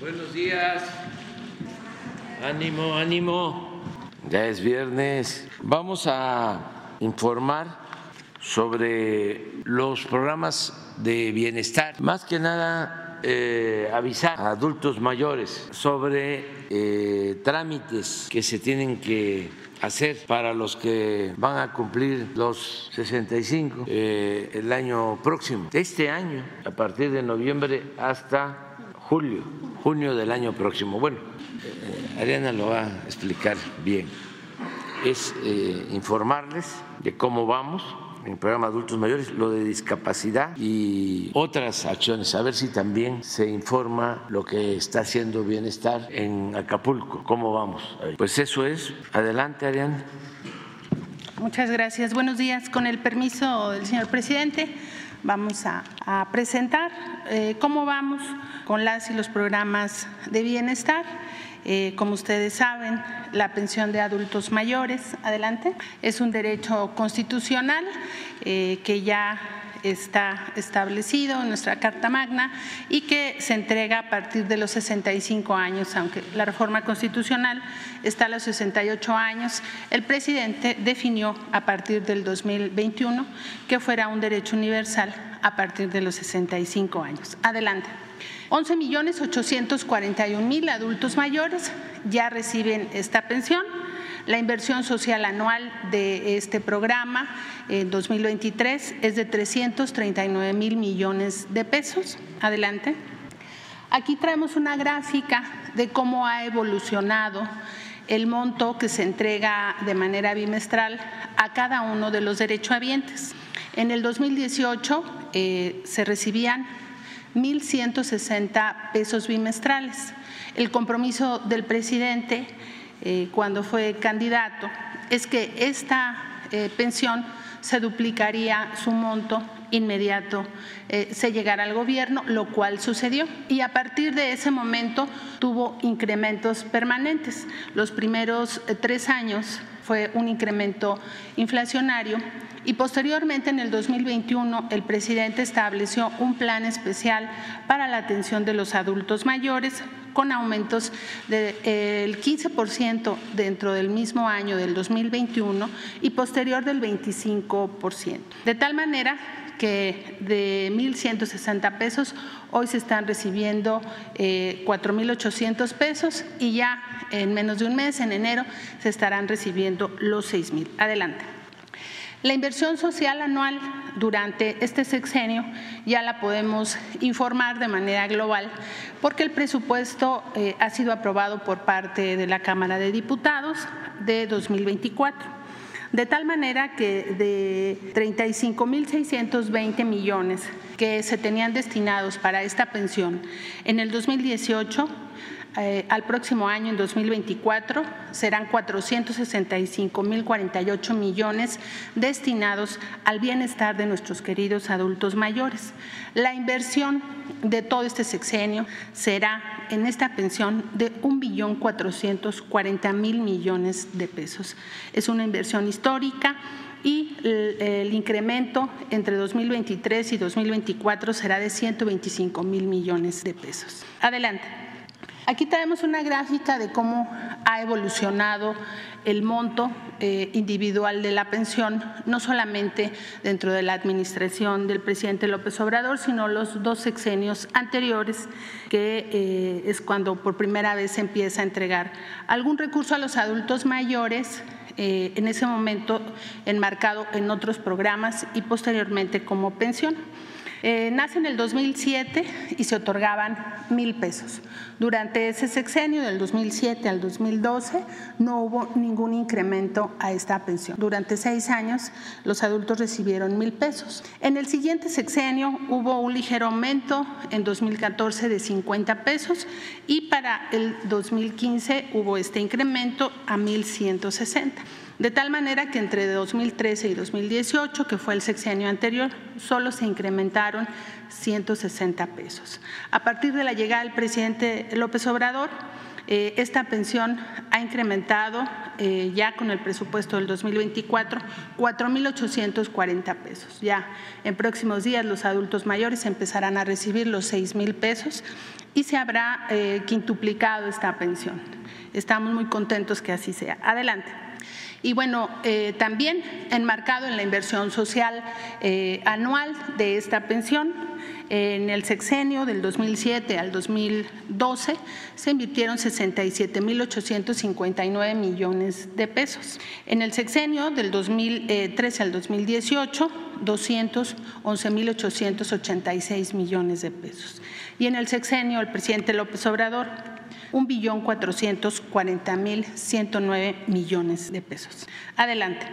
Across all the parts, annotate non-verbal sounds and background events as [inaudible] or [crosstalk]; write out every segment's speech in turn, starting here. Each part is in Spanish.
Buenos días. Ánimo, ánimo. Ya es viernes. Vamos a informar sobre los programas de bienestar. Más que nada, eh, avisar a adultos mayores sobre eh, trámites que se tienen que hacer para los que van a cumplir los 65 eh, el año próximo. Este año, a partir de noviembre hasta julio, junio del año próximo. Bueno, eh, Ariana lo va a explicar bien. Es eh, informarles de cómo vamos en el programa Adultos Mayores, lo de discapacidad y otras acciones. A ver si también se informa lo que está haciendo Bienestar en Acapulco. ¿Cómo vamos? Pues eso es. Adelante, Ariana. Muchas gracias. Buenos días. Con el permiso del señor presidente, vamos a, presentar eh, cómo vamos con las y los programas de bienestar. Eh, como ustedes saben, la pensión de adultos mayores, adelante, es un derecho constitucional eh, que ya está establecido en nuestra Carta Magna y que se entrega a partir de los 65 años, aunque la reforma constitucional está a los 68 años. El presidente definió a partir del 2021 que fuera un derecho universal a partir de los 65 años. Adelante. 11 millones 841 mil adultos mayores ya reciben esta pensión. La inversión social anual de este programa en 2023 es de 339 mil millones de pesos. Adelante. Aquí traemos una gráfica de cómo ha evolucionado el monto que se entrega de manera bimestral a cada uno de los derechohabientes. En el 2018 eh, se recibían 1.160 pesos bimestrales. El compromiso del presidente eh, cuando fue candidato es que esta eh, pensión se duplicaría su monto inmediato eh, se llegara al gobierno, lo cual sucedió. Y a partir de ese momento tuvo incrementos permanentes. Los primeros tres años fue un incremento inflacionario y posteriormente en el 2021 el presidente estableció un plan especial para la atención de los adultos mayores con aumentos del 15% dentro del mismo año del 2021 y posterior del 25%. De tal manera que de 1.160 pesos hoy se están recibiendo 4.800 pesos y ya en menos de un mes, en enero, se estarán recibiendo los 6.000. Adelante. La inversión social anual durante este sexenio ya la podemos informar de manera global porque el presupuesto eh, ha sido aprobado por parte de la Cámara de Diputados de 2024 de tal manera que de 35.620 millones que se tenían destinados para esta pensión en el 2018 eh, al próximo año, en 2024, serán 465.048 millones destinados al bienestar de nuestros queridos adultos mayores. La inversión de todo este sexenio será en esta pensión de 1.440.000 millones de pesos. Es una inversión histórica y el, incremento entre 2023 y 2024 será de 125 mil millones de pesos. Adelante. Aquí tenemos una gráfica de cómo ha evolucionado el monto eh, individual de la pensión, no solamente dentro de la administración del presidente López Obrador, sino los dos sexenios anteriores, que eh, es cuando por primera vez se empieza a entregar algún recurso a los adultos mayores eh, en ese momento enmarcado en otros programas y posteriormente como pensión. Eh, nace en el 2007 y se otorgaban mil pesos. Durante ese sexenio, del 2007 al 2012, no hubo ningún incremento a esta pensión. Durante seis años, los adultos recibieron mil pesos. En el siguiente sexenio hubo un ligero aumento en 2014 de 50 pesos y para el 2015 hubo este incremento a 1.160. de tal manera que entre 2013 y 2018, que fue el sexenio anterior, solo se incrementaron 160 pesos. A partir de la llegada del presidente López Obrador, eh, esta pensión ha incrementado eh, ya con el presupuesto del 2024 4.840 pesos. Ya en próximos días los adultos mayores empezarán a recibir los 6 mil pesos y se habrá eh, quintuplicado esta pensión. Estamos muy contentos que así sea. Adelante. Y bueno, eh, también enmarcado en la inversión social eh, anual de esta pensión, en el sexenio del 2007 al 2012 se invirtieron 67.859 millones de pesos. En el sexenio del 2013 al 2018, 211.886 millones de pesos. Y en el sexenio, el presidente López Obrador un billón cuarenta mil nueve millones de pesos. Adelante.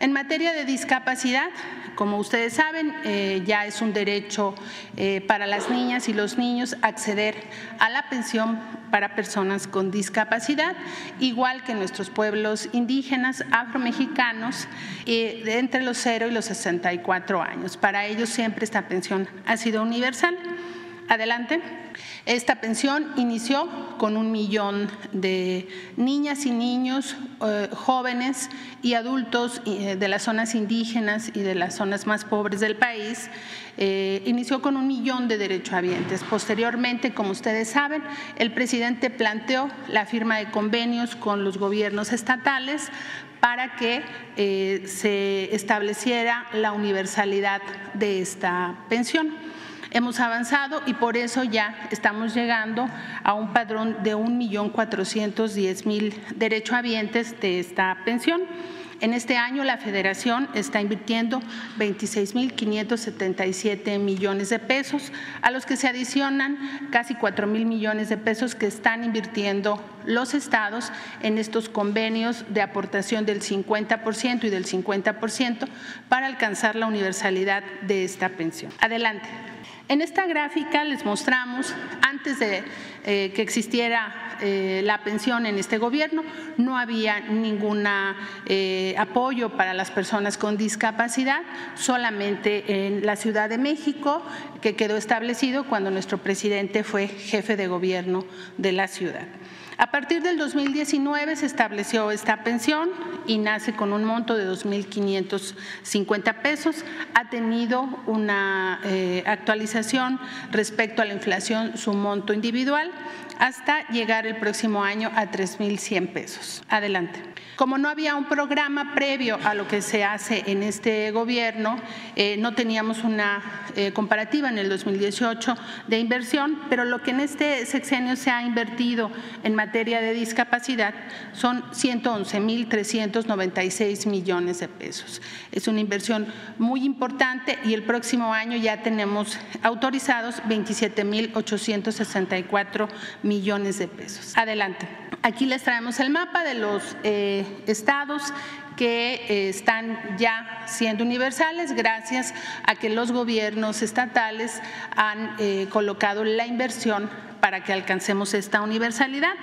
En materia de discapacidad, como ustedes saben, eh, ya es un derecho eh, para las niñas y los niños acceder a la pensión para personas con discapacidad, igual que nuestros pueblos indígenas, afromexicanos, eh, entre los 0 y los 64 años. Para ellos siempre esta pensión ha sido universal. Adelante. Esta pensión inició con un millón de niñas y niños, eh, jóvenes y adultos eh, de las zonas indígenas y de las zonas más pobres del país. Eh, inició con un millón de derechohabientes. Posteriormente, como ustedes saben, el presidente planteó la firma de convenios con los gobiernos estatales para que se estableciera la universalidad de esta pensión. Hemos avanzado y por eso ya estamos llegando a un padrón de 1.410.000 derechohabientes de esta pensión. En este año la Federación está invirtiendo 26.577 millones de pesos, a los que se adicionan casi 4 mil millones de pesos que están invirtiendo los estados en estos convenios de aportación del 50% y del 50% para alcanzar la universalidad de esta pensión. Adelante. En esta gráfica les mostramos, antes de eh, que existiera eh, la pensión en este gobierno, no había ningún eh, apoyo para las personas con discapacidad, solamente en la Ciudad de México, que quedó establecido cuando nuestro presidente fue jefe de gobierno de la ciudad. A partir del 2019 se estableció esta pensión y nace con un monto de 2.550 pesos. Ha tenido una eh, actualización respecto a la inflación, su monto individual, hasta llegar el próximo año a 3.100 pesos. Adelante. Como no había un programa previo a lo que se hace en este gobierno, eh, no teníamos una eh, comparativa en el 2018 de inversión, pero lo que en este sexenio se ha invertido en materia de discapacidad son 111.396 millones de pesos. Es una inversión muy importante y el próximo año ya tenemos autorizados 27.864 millones de pesos. Adelante. Aquí les traemos el mapa de los eh, estados que eh, están ya siendo universales gracias a que los gobiernos estatales han eh, colocado la inversión para que alcancemos esta universalidad.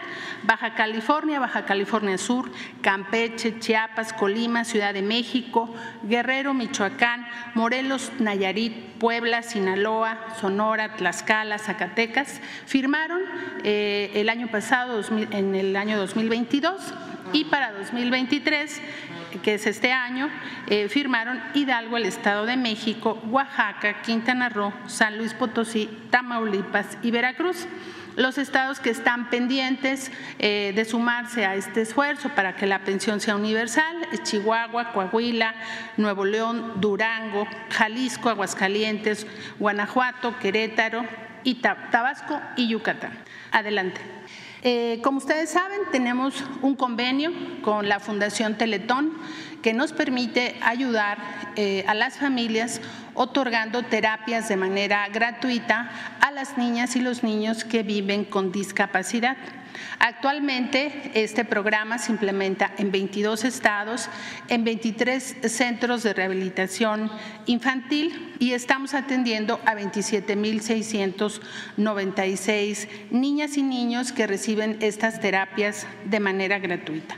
Baja California, Baja California Sur, Campeche, Chiapas, Colima, Ciudad de México, Guerrero, Michoacán, Morelos, Nayarit, Puebla, Sinaloa, Sonora, Tlaxcala, Zacatecas, firmaron eh, el año pasado, en el año 2022, y para 2023 que es este año, eh, firmaron Hidalgo, el Estado de México, Oaxaca, Quintana Roo, San Luis Potosí, Tamaulipas y Veracruz. Los estados que están pendientes eh, de sumarse a este esfuerzo para que la pensión sea universal Chihuahua, Coahuila, Nuevo León, Durango, Jalisco, Aguascalientes, Guanajuato, Querétaro, y Tabasco y Yucatán. Adelante. Eh, como ustedes saben, tenemos un convenio con la Fundación Teletón que nos permite ayudar eh, a las familias otorgando terapias de manera gratuita a las niñas y los niños que viven con discapacidad. Actualmente este programa se implementa en 22 estados, en 23 centros de rehabilitación infantil y estamos atendiendo a 27.696 niñas y niños que reciben estas terapias de manera gratuita.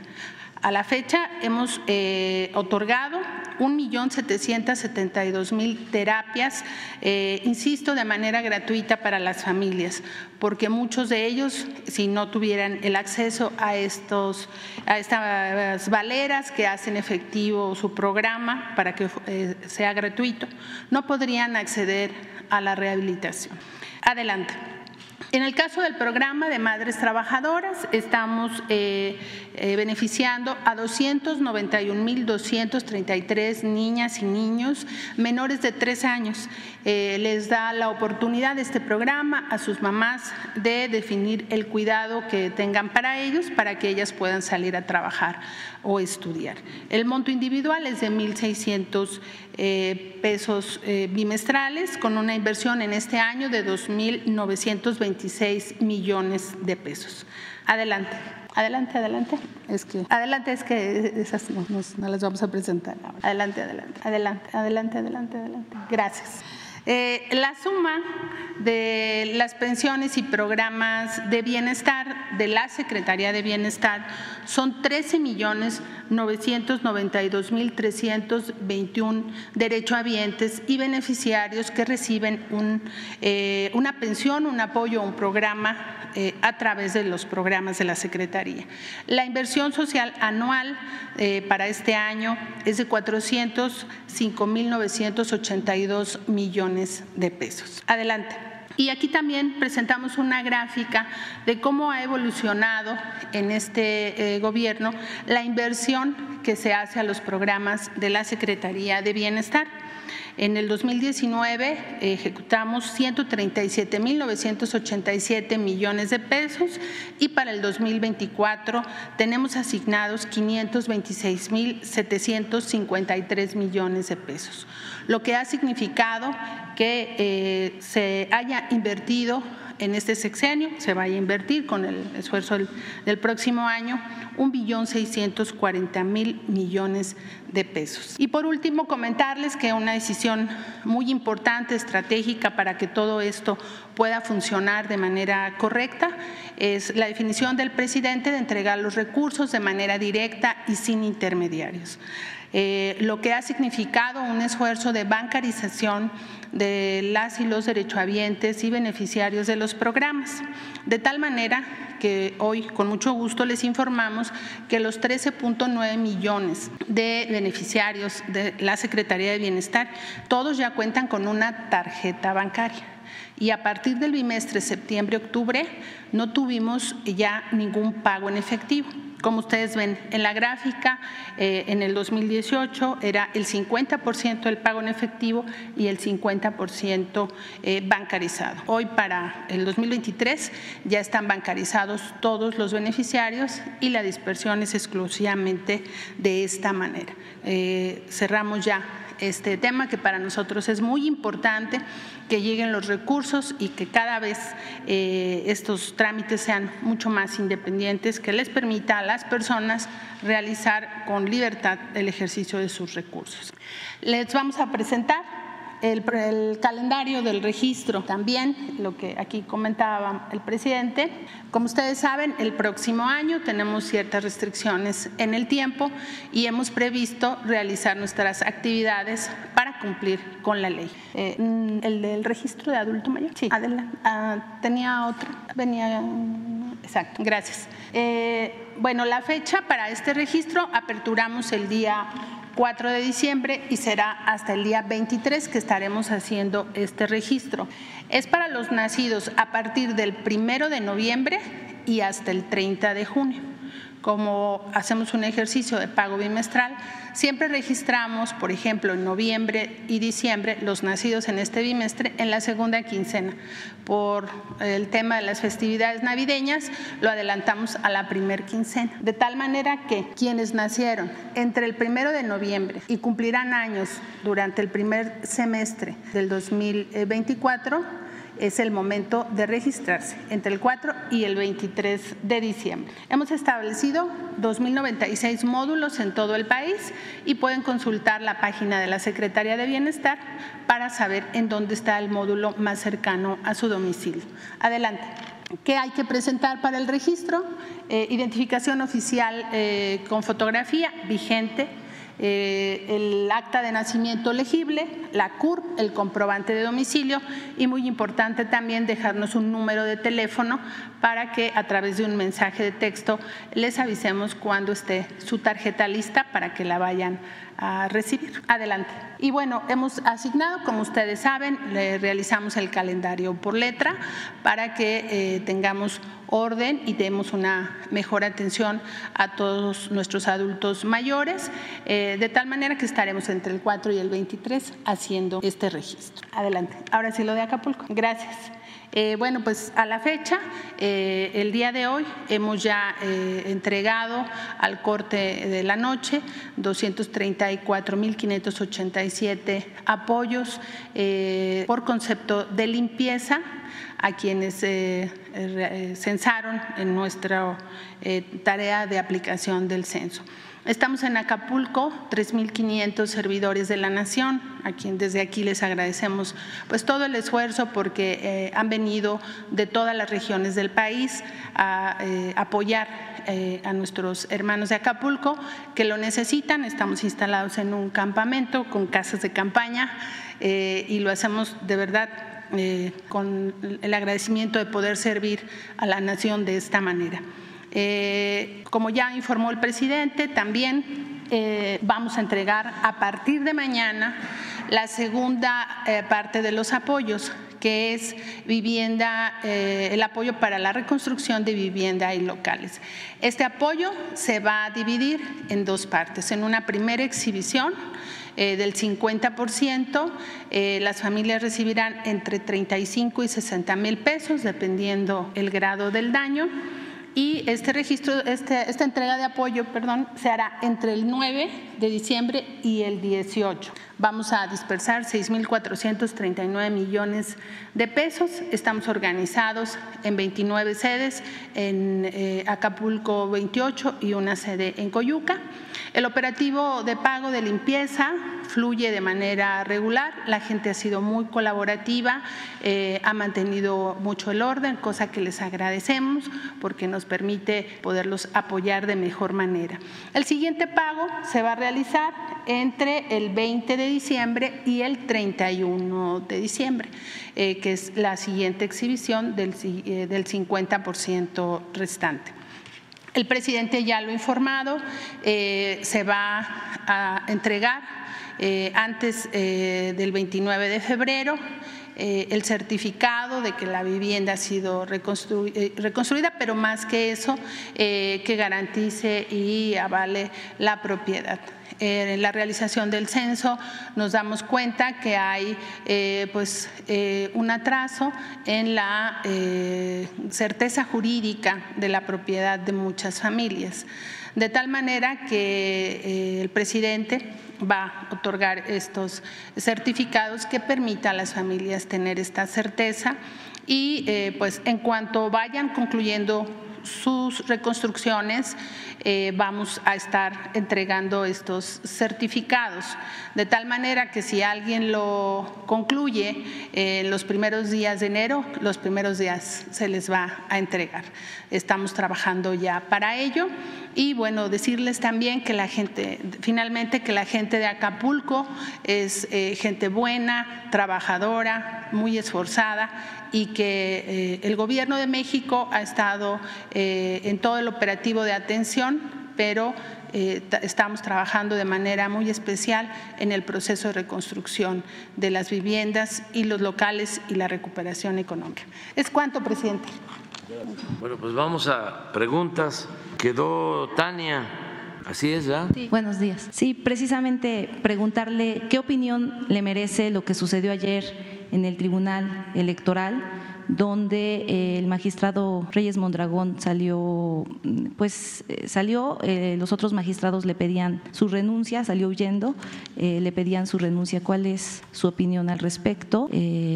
A la fecha hemos eh, otorgado 1.772.000 terapias, eh, insisto, de manera gratuita para las familias, porque muchos de ellos, si no tuvieran el acceso a, estos, a estas valeras que hacen efectivo su programa para que eh, sea gratuito, no podrían acceder a la rehabilitación. Adelante. En el caso del programa de madres trabajadoras, estamos eh, eh, beneficiando a 291.233 niñas y niños menores de tres años. Eh, les da la oportunidad este programa a sus mamás de definir el cuidado que tengan para ellos para que ellas puedan salir a trabajar o estudiar. El monto individual es de 1.600 pesos bimestrales con una inversión en este año de 2.920 millones de pesos. Adelante. Adelante, adelante. Es que, adelante, es que esas no las vamos a presentar. Adelante, adelante, adelante, adelante, adelante, adelante. Gracias. Eh, la suma de las pensiones y programas de bienestar de la Secretaría de Bienestar son 13 millones 992 mil 321 derechohabientes y beneficiarios que reciben eh, una pensión, un apoyo, un programa eh, a través de los programas de la Secretaría. La inversión social anual eh, para este año es de 405.982 millones de pesos. Adelante. Y aquí también presentamos una gráfica de cómo ha evolucionado en este eh, gobierno la inversión que se hace a los programas de la Secretaría de Bienestar. En el 2019 ejecutamos 137.987 millones de pesos y para el 2024 tenemos asignados 526.753 millones de pesos, lo que ha significado que eh, se haya invertido en este sexenio, se vaya a invertir con el esfuerzo del, próximo año un billón seiscientos cuarenta mil millones de pesos. Y por último, comentarles que una decisión muy importante, estratégica para que todo esto pueda funcionar de manera correcta es la definición del presidente de entregar los recursos de manera directa y sin intermediarios. Eh, lo que ha significado un esfuerzo de bancarización de las y los derechohabientes y beneficiarios de los programas, de tal manera que hoy con mucho gusto les informamos que los 13.9 millones de beneficiarios de la Secretaría de Bienestar, todos ya cuentan con una tarjeta bancaria y a partir del bimestre septiembre-octubre no tuvimos ya ningún pago en efectivo. Como ustedes ven en la gráfica, eh, en el 2018 era el 50% del pago en efectivo y el 50% eh, bancarizado. Hoy para el 2023 ya están bancarizados todos los beneficiarios y la dispersión es exclusivamente de esta manera. Eh, cerramos ya este tema que para nosotros es muy importante que lleguen los recursos y que cada vez eh, estos trámites sean mucho más independientes, que les permita a las personas realizar con libertad el ejercicio de sus recursos. Les vamos a presentar el, calendario del registro también, lo que aquí comentaba el presidente. Como ustedes saben, el próximo año tenemos ciertas restricciones en el tiempo y hemos previsto realizar nuestras actividades para cumplir con la ley. Eh, mm, el del registro de adulto mayor. Sí, adelante. Ah, tenía otro. Venía. Exacto, gracias. Eh, bueno, la fecha para este registro aperturamos el día 4 de diciembre y será hasta el día 23 que estaremos haciendo este registro. Es para los nacidos a partir del 1 de noviembre y hasta el 30 de junio como hacemos un ejercicio de pago bimestral, siempre registramos, por ejemplo, en noviembre y diciembre, los nacidos en este bimestre en la segunda quincena. Por el tema de las festividades navideñas, lo adelantamos a la primer quincena. De tal manera que quienes nacieron entre el primero de noviembre y cumplirán años durante el primer semestre del 2024, es el momento de registrarse entre el 4 y el 23 de diciembre. Hemos establecido 2.096 módulos en todo el país y pueden consultar la página de la Secretaría de Bienestar para saber en dónde está el módulo más cercano a su domicilio. Adelante. ¿Qué hay que presentar para el registro? Eh, identificación oficial eh, con fotografía vigente, eh, el acta de nacimiento legible, la CURP, el comprobante de domicilio y muy importante también dejarnos un número de teléfono para que a través de un mensaje de texto les avisemos cuando esté su tarjeta lista para que la vayan a recibir. Adelante. Y bueno, hemos asignado, como ustedes saben, le realizamos el calendario por letra para que eh, tengamos orden y demos una mejor atención a todos nuestros adultos mayores, eh, de tal manera que estaremos entre el 4 y el 23 haciendo este registro. Adelante. Ahora sí lo de Acapulco. Gracias. Eh, bueno, pues a la fecha, eh, el día de hoy hemos ya eh, entregado al corte de la noche 234.587 apoyos por concepto de limpieza a quienes censaron en nuestra tarea de aplicación del censo. Estamos en Acapulco, 3.500 servidores de la nación, a quien desde aquí les agradecemos pues todo el esfuerzo porque eh, han venido de todas las regiones del país a eh, apoyar eh, a nuestros hermanos de Acapulco que lo necesitan. Estamos instalados en un campamento con casas de campaña y lo hacemos de verdad con el agradecimiento de poder servir a la nación de esta manera. Eh, como ya informó el presidente, también eh, vamos a entregar a partir de mañana la segunda eh, parte de los apoyos, que es vivienda, el apoyo para la reconstrucción de vivienda y locales. Este apoyo se va a dividir en dos partes. En una primera exhibición del 50%, las familias recibirán entre 35 y 60 mil pesos, dependiendo el grado del daño y este registro, este, esta entrega de apoyo, perdón, se hará entre el 9 de diciembre y el 18. Vamos a dispersar 6.439 millones de pesos. Estamos organizados en 29 sedes, en eh, Acapulco 28 y una sede en Coyuca. El operativo de pago de limpieza fluye de manera regular, la gente ha sido muy colaborativa, eh, ha mantenido mucho el orden, cosa que les agradecemos porque nos permite poderlos apoyar de mejor manera. El siguiente pago se va a realizar entre el 20 de diciembre y el 31 de diciembre, eh, que es la siguiente exhibición del, eh, del 50% restante. El presidente ya lo ha informado, eh, se va a entregar eh, antes eh, del 29 de febrero el certificado de que la vivienda ha sido reconstruida, pero más que eso, que garantice y avale la propiedad. Eh, en la realización del censo nos damos cuenta que hay eh, pues, eh, un atraso en la certeza jurídica de la propiedad de muchas familias, de tal manera que el presidente va a otorgar estos certificados que permitan a las familias tener esta certeza y pues en cuanto vayan concluyendo sus reconstrucciones, eh, vamos a estar entregando estos certificados, de tal manera que si alguien lo concluye en los primeros días de enero, los primeros días se les va a entregar. Estamos trabajando ya para ello y bueno, decirles también que la gente, finalmente que la gente de Acapulco es eh, gente buena, trabajadora, muy esforzada y que eh, el gobierno de México ha estado eh, en todo el operativo de atención, pero eh, estamos trabajando de manera muy especial en el proceso de reconstrucción de las viviendas y los locales y la recuperación económica. ¿Es cuánto, presidente? Bueno, pues vamos a preguntas. Quedó Tania. Así es, ¿verdad? Sí. Buenos días. Sí, precisamente preguntarle qué opinión le merece lo que sucedió ayer en el Tribunal Electoral donde eh, el magistrado Reyes Mondragón salió, pues eh, salió, eh, los otros magistrados le pedían su renuncia, salió huyendo, le pedían su renuncia. ¿Cuál es su opinión al respecto?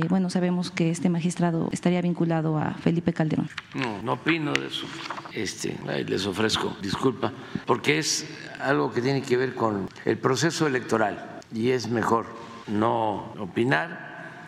bueno, sabemos que este magistrado estaría vinculado a Felipe Calderón. No, no opino de eso. Este, les ofrezco disculpa, porque es algo que tiene que ver con el proceso electoral y es mejor no opinar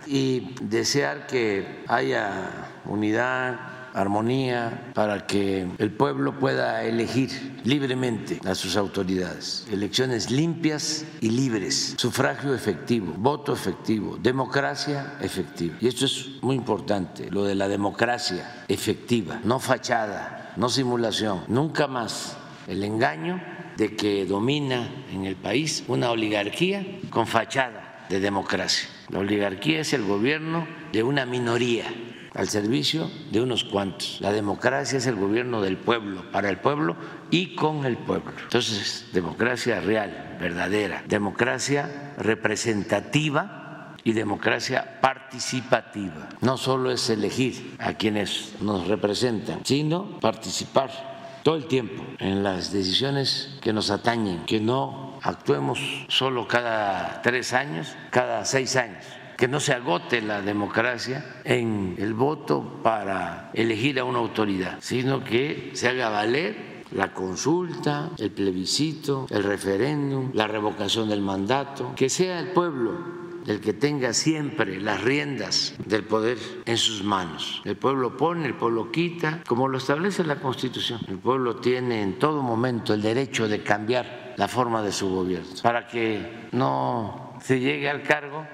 y desear que haya unidad, armonía, para que el pueblo pueda elegir libremente a sus autoridades. Elecciones limpias y libres, sufragio efectivo, voto efectivo, democracia efectiva. Y esto es muy importante, lo de la democracia efectiva, no fachada, no simulación, nunca más el engaño de que domina en el país una oligarquía con fachada de democracia. La oligarquía es el gobierno de una minoría al servicio de unos cuantos. La democracia es el gobierno del pueblo, para el pueblo y con el pueblo. Entonces, democracia real, verdadera, democracia representativa y democracia participativa. No solo es elegir a quienes nos representan, sino participar todo el tiempo en las decisiones que nos atañen, que no actuemos solo cada tres años, cada seis años que no se agote la democracia en el voto para elegir a una autoridad, sino que se haga valer la consulta, el plebiscito, el referéndum, la revocación del mandato, que sea el pueblo el que tenga siempre las riendas del poder en sus manos. El pueblo pone, el pueblo quita, como lo establece la Constitución. El pueblo tiene en todo momento el derecho de cambiar la forma de su gobierno para que no se llegue al cargo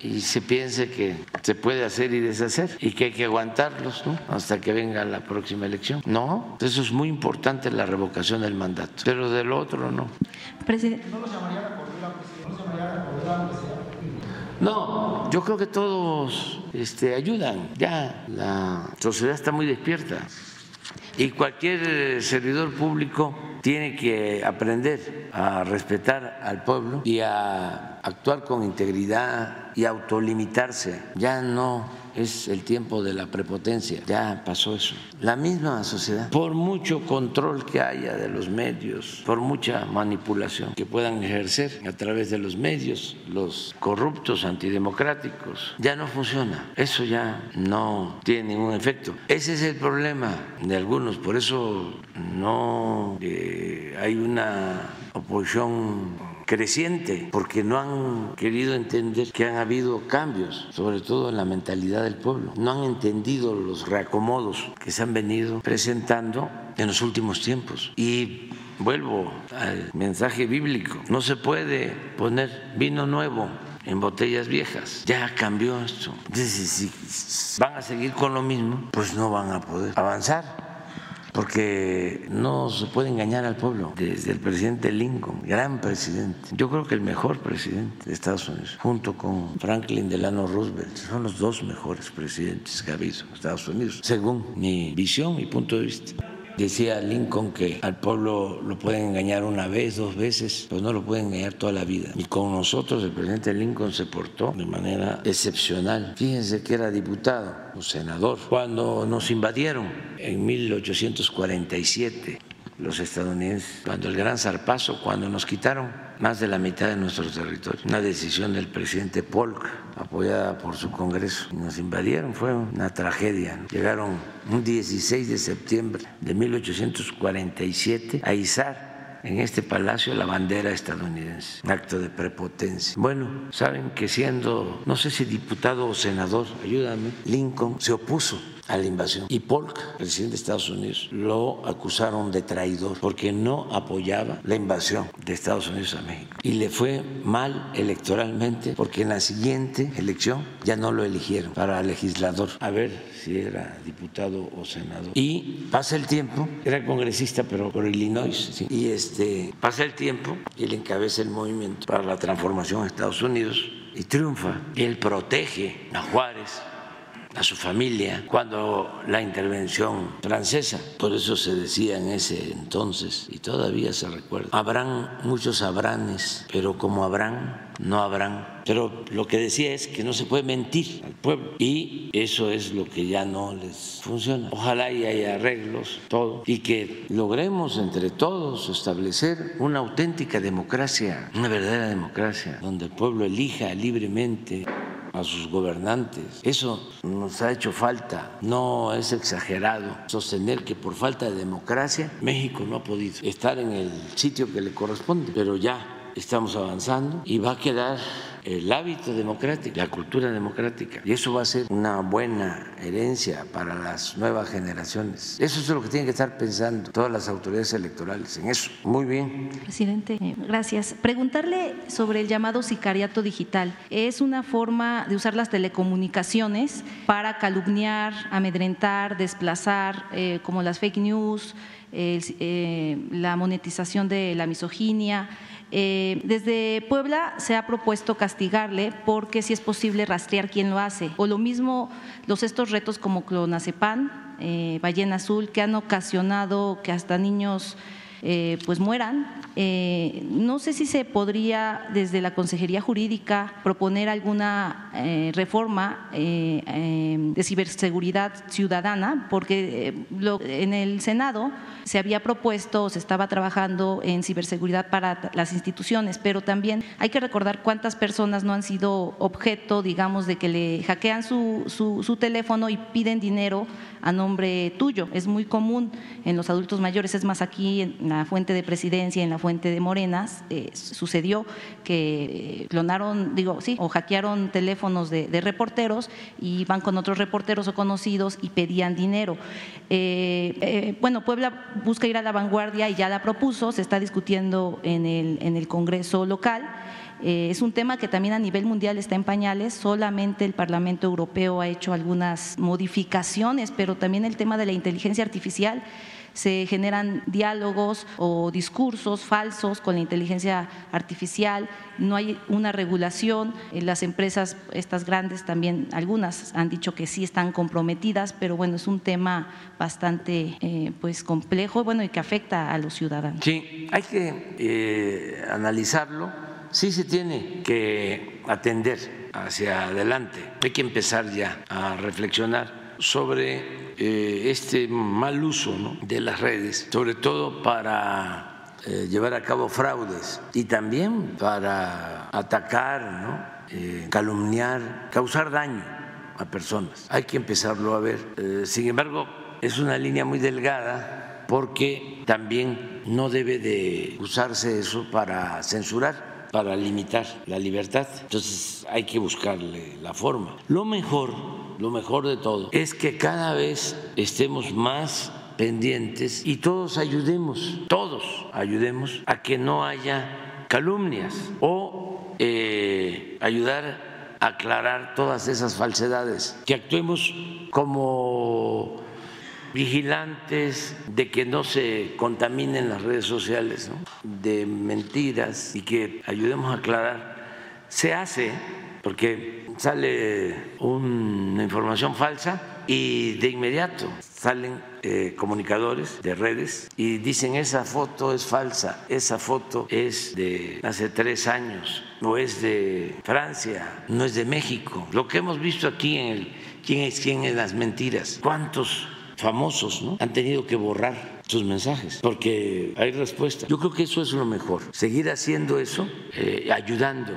y se piense que se puede hacer y deshacer y que hay que aguantarlos hasta que venga la próxima elección. No, eso es muy importante la revocación del mandato, pero del otro no. Presidente. ¿No llamaría a no, yo creo que todos este, ayudan. Ya la sociedad está muy despierta y cualquier servidor público tiene que aprender a respetar al pueblo y a actuar con integridad y autolimitarse. Ya no es el tiempo de la prepotencia, ya pasó eso. La misma sociedad, por mucho control que haya de los medios, por mucha manipulación que puedan ejercer a través de los medios, los corruptos antidemocráticos, ya no funciona. Eso ya no tiene ningún efecto. Ese es el problema de algunos, por eso no eh, hay una oposición creciente, porque no han querido entender que han habido cambios, sobre todo en la mentalidad del pueblo. No han entendido los reacomodos que se han venido presentando en los últimos tiempos. Y vuelvo al mensaje bíblico, no se puede poner vino nuevo en botellas viejas. Ya cambió esto. si van a seguir con lo mismo, pues no van a poder avanzar porque no se puede engañar al pueblo. Desde el presidente Lincoln, gran presidente, yo creo que el mejor presidente de Estados Unidos, junto con Franklin Delano Roosevelt, son los dos mejores presidentes que ha habido en Estados Unidos, según mi visión y punto de vista. Decía Lincoln que al pueblo lo pueden engañar una vez, dos veces, pues no lo pueden engañar toda la vida. Y con nosotros el presidente Lincoln se portó de manera excepcional. Fíjense que era diputado o senador cuando nos invadieron en 1847 los estadounidenses, cuando el gran zarpazo, cuando nos quitaron más de la mitad de nuestro territorio. Una decisión del presidente Polk, apoyada por su Congreso. Nos invadieron, fue una tragedia. Llegaron un 16 de septiembre de 1847 a izar en este palacio la bandera estadounidense, un acto de prepotencia. Bueno, saben que siendo, no sé si diputado o senador, ayúdame, Lincoln se opuso a la invasión. Y Polk, presidente de Estados Unidos, lo acusaron de traidor porque no apoyaba la invasión de Estados Unidos a México. Y le fue mal electoralmente porque en la siguiente elección ya no lo eligieron para legislador. A ver si era diputado o senador. Y pasa el tiempo, era congresista pero por Illinois, y este pasa el tiempo y él encabeza el movimiento para la transformación de Estados Unidos y triunfa. Él protege a Juárez a su familia cuando la intervención francesa. Por eso se decía en ese entonces, y todavía se recuerda, habrán muchos habranes, pero como habrán, no habrán. Pero lo que decía es que no se puede mentir al pueblo y eso es lo que ya no les funciona. Ojalá y haya arreglos, todo, y que logremos entre todos establecer una auténtica democracia, una verdadera democracia, donde el pueblo elija libremente a sus gobernantes. Eso nos ha hecho falta. No es exagerado sostener que por falta de democracia México no ha podido estar en el sitio que le corresponde, pero ya estamos avanzando y va a quedar el hábito democrático, la cultura democrática. Y eso va a ser una buena herencia para las nuevas generaciones. Eso es lo que tienen que estar pensando todas las autoridades electorales, en eso. Muy bien. Presidente, eh, gracias. Preguntarle sobre el llamado sicariato digital. Es una forma de usar las telecomunicaciones para calumniar, amedrentar, desplazar, eh, como las fake news, eh, la monetización de la misoginia. Eh, desde Puebla se ha propuesto castigarle porque si es posible rastrear quién lo hace. O lo mismo los estos retos como clonazepam, eh, ballena azul, que han ocasionado que hasta niños eh, pues mueran. Eh, no sé si se podría desde la Consejería Jurídica proponer alguna eh, reforma de ciberseguridad ciudadana, porque en el Senado se había propuesto, se estaba trabajando en ciberseguridad para las instituciones, pero también hay que recordar cuántas personas no han sido objeto, digamos, de que le hackean su, su teléfono y piden dinero a nombre tuyo. Es muy común en los adultos mayores, es más aquí en la fuente de presidencia, en la fuente de Morenas, eh, sucedió que clonaron, digo, sí, o hackearon teléfonos de, reporteros y van con otros reporteros o conocidos y pedían dinero. Eh, eh, bueno, Puebla busca ir a la vanguardia y ya la propuso, se está discutiendo en el, en el Congreso local. Es un tema que también a nivel mundial está en pañales, solamente el Parlamento Europeo ha hecho algunas modificaciones, pero también el tema de la inteligencia artificial. Se generan diálogos o discursos falsos con la inteligencia artificial, no hay una regulación, las empresas, estas grandes también, algunas han dicho que sí están comprometidas, pero bueno, es un tema bastante eh, pues complejo bueno, y que afecta a los ciudadanos. Sí, hay que eh, analizarlo, sí se tiene que atender hacia adelante, hay que empezar ya a reflexionar sobre eh, este mal uso de las redes, sobre todo para eh, llevar a cabo fraudes y también para atacar, eh, calumniar, causar daño a personas. Hay que empezarlo a ver. sin embargo, es una línea muy delgada porque también no debe de usarse eso para censurar, para limitar la libertad. Entonces hay que buscarle la forma. Lo mejor lo mejor de todo es que cada vez estemos más pendientes y todos ayudemos, todos ayudemos a que no haya calumnias o eh, ayudar a aclarar todas esas falsedades, que actuemos como vigilantes de que no se contaminen las redes sociales de mentiras y que ayudemos a aclarar. Se hace porque sale una información falsa y de inmediato salen eh, comunicadores de redes y dicen esa foto es falsa, esa foto es de hace tres años o es de Francia, no es de México. Lo que hemos visto aquí en el quién es quién en las mentiras, cuántos famosos ¿no? han tenido que borrar sus mensajes porque hay respuesta. Yo creo que eso es lo mejor, seguir haciendo eso, eh, ayudando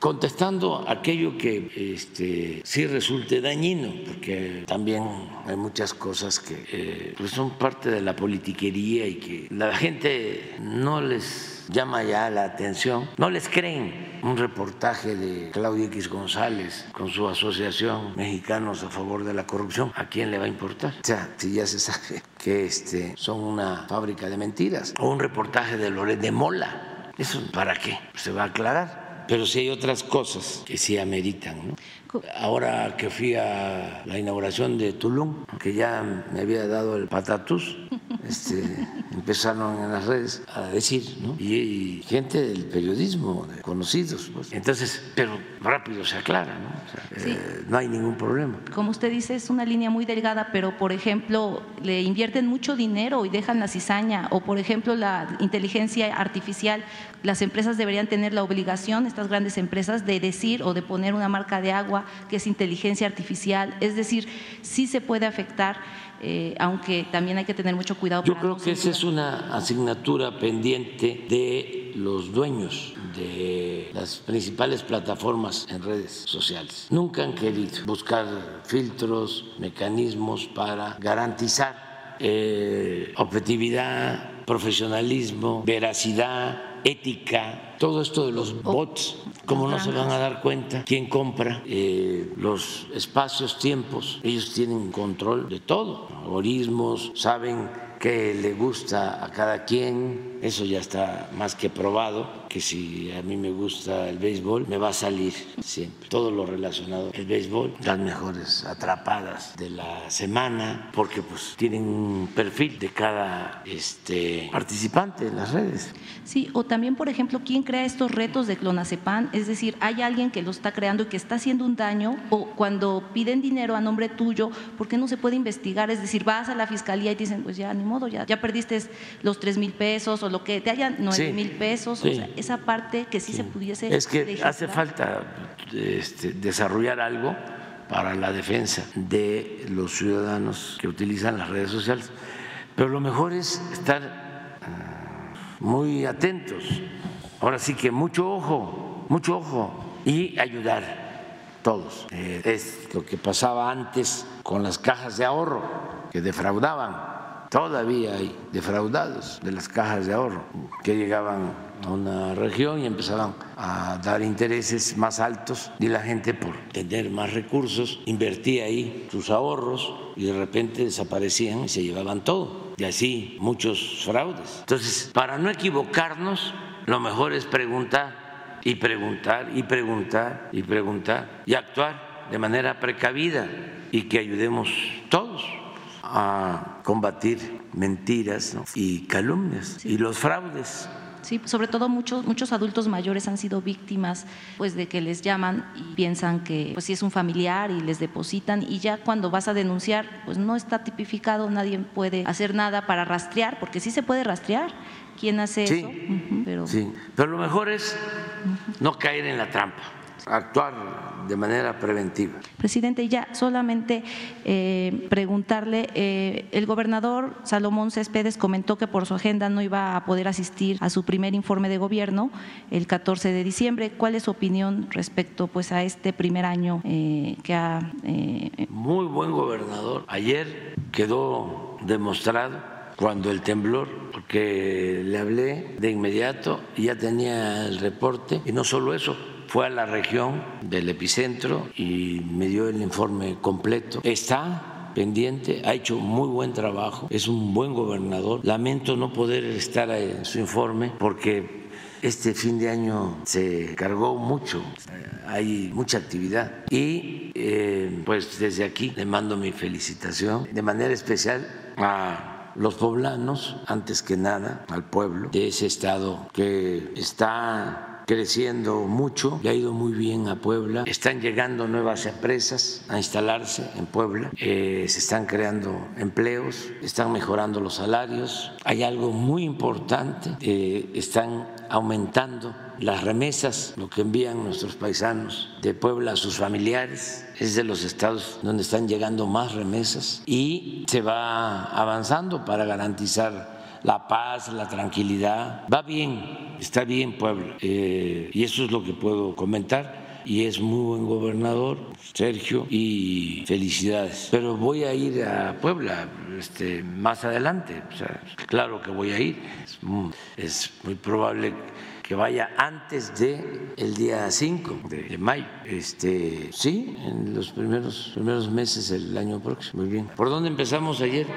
contestando aquello que este, sí resulte dañino, porque también hay muchas cosas que eh, pues son parte de la politiquería y que la gente no les llama ya la atención, no les creen un reportaje de Claudio X González con su asociación Mexicanos a favor de la corrupción, ¿a quién le va a importar? O sea, si ya se sabe que este, son una fábrica de mentiras, o un reportaje de Loret de Mola, ¿eso para qué? Se va a aclarar pero sí hay otras cosas que sí ameritan. Ahora que fui a la inauguración de Tulum, que ya me había dado el patatús, [laughs] este, empezaron en las redes a decir, ¿no? y, gente del periodismo, de conocidos. Pues. Entonces, pero rápido se aclara, ¿no? Eh, no hay ningún problema. Como usted dice, es una línea muy delgada, pero por ejemplo, le invierten mucho dinero y dejan la cizaña, o por ejemplo, la inteligencia artificial, las empresas deberían tener la obligación, estas grandes empresas, de decir o de poner una marca de agua que es inteligencia artificial, es decir, sí se puede afectar. Eh, aunque también hay que tener mucho cuidado. Yo creo que esa es una asignatura pendiente de los dueños de las principales plataformas en redes sociales. Nunca han querido buscar filtros, mecanismos para garantizar eh, objetividad, profesionalismo, veracidad, ética todo esto de los bots, como no se van a dar cuenta quién compra eh, los espacios, tiempos, ellos tienen control de todo, algoritmos, saben qué le gusta a cada quien, eso ya está más que probado que si a mí me gusta el béisbol, me va a salir siempre todo lo relacionado al béisbol, las mejores atrapadas de la semana, porque pues tienen un perfil de cada este, participante en las redes. Sí, o también, por ejemplo, ¿quién crea estos retos de clonazepam? Es decir, hay alguien que lo está creando y que está haciendo un daño, o cuando piden dinero a nombre tuyo, ¿por qué no se puede investigar? Es decir, vas a la fiscalía y te dicen, pues ya, ni modo, ya, ya perdiste los tres mil pesos o lo que te hayan, nueve mil pesos, o sea, esa parte que sí, se pudiese. Es que hace falta este, desarrollar algo para la defensa de los ciudadanos que utilizan las redes sociales. Pero lo mejor es estar ah, muy atentos. Ahora sí que mucho ojo, mucho ojo y ayudar todos. Eh, es lo que pasaba antes con las cajas de ahorro que defraudaban Todavía hay defraudados de las cajas de ahorro que llegaban a una región y empezaban a dar intereses más altos y la gente por tener más recursos invertía ahí sus ahorros y de repente desaparecían y se llevaban todo. Y así muchos fraudes. Entonces, para no equivocarnos, lo mejor es preguntar y preguntar y preguntar y preguntar y actuar de manera precavida y que ayudemos todos a combatir mentiras y calumnias y los fraudes. Sí, sobre todo muchos muchos adultos mayores han sido víctimas pues de que les llaman y piensan que pues si es un familiar y les depositan y ya cuando vas a denunciar pues no está tipificado, nadie puede hacer nada para rastrear porque sí se puede rastrear quién hace eso, pero sí, pero lo mejor es no caer en la trampa actuar de manera preventiva. Presidente, ya solamente eh, preguntarle, eh, el gobernador Salomón Céspedes comentó que por su agenda no iba a poder asistir a su primer informe de gobierno el 14 de diciembre. ¿Cuál es su opinión respecto pues, a este primer año eh, que ha... Muy buen gobernador. Ayer quedó demostrado cuando el temblor, porque le hablé de inmediato y ya tenía el reporte, y no solo eso, fue a la región del epicentro y me dio el informe completo. Está pendiente, ha hecho muy buen trabajo, es un buen gobernador. Lamento no poder estar en su informe porque este fin de año se cargó mucho, hay mucha actividad y eh, pues desde aquí le mando mi felicitación de manera especial a los poblanos, antes que nada al pueblo de ese estado que está creciendo mucho, le ha ido muy bien a Puebla, están llegando nuevas empresas a instalarse en Puebla, eh, se están creando empleos, están mejorando los salarios, hay algo muy importante, eh, están aumentando las remesas, lo que envían nuestros paisanos de Puebla a sus familiares, es de los estados donde están llegando más remesas y se va avanzando para garantizar la paz, la tranquilidad. Va bien, está bien Puebla. Eh, y eso es lo que puedo comentar. Y es muy buen gobernador, Sergio, y felicidades. Pero voy a ir a Puebla este, más adelante. claro que voy a ir. Es muy, probable que vaya antes de el día 5 de, mayo. Este, sí, en los primeros, primeros meses del año próximo. Muy bien. ¿Por dónde empezamos ayer?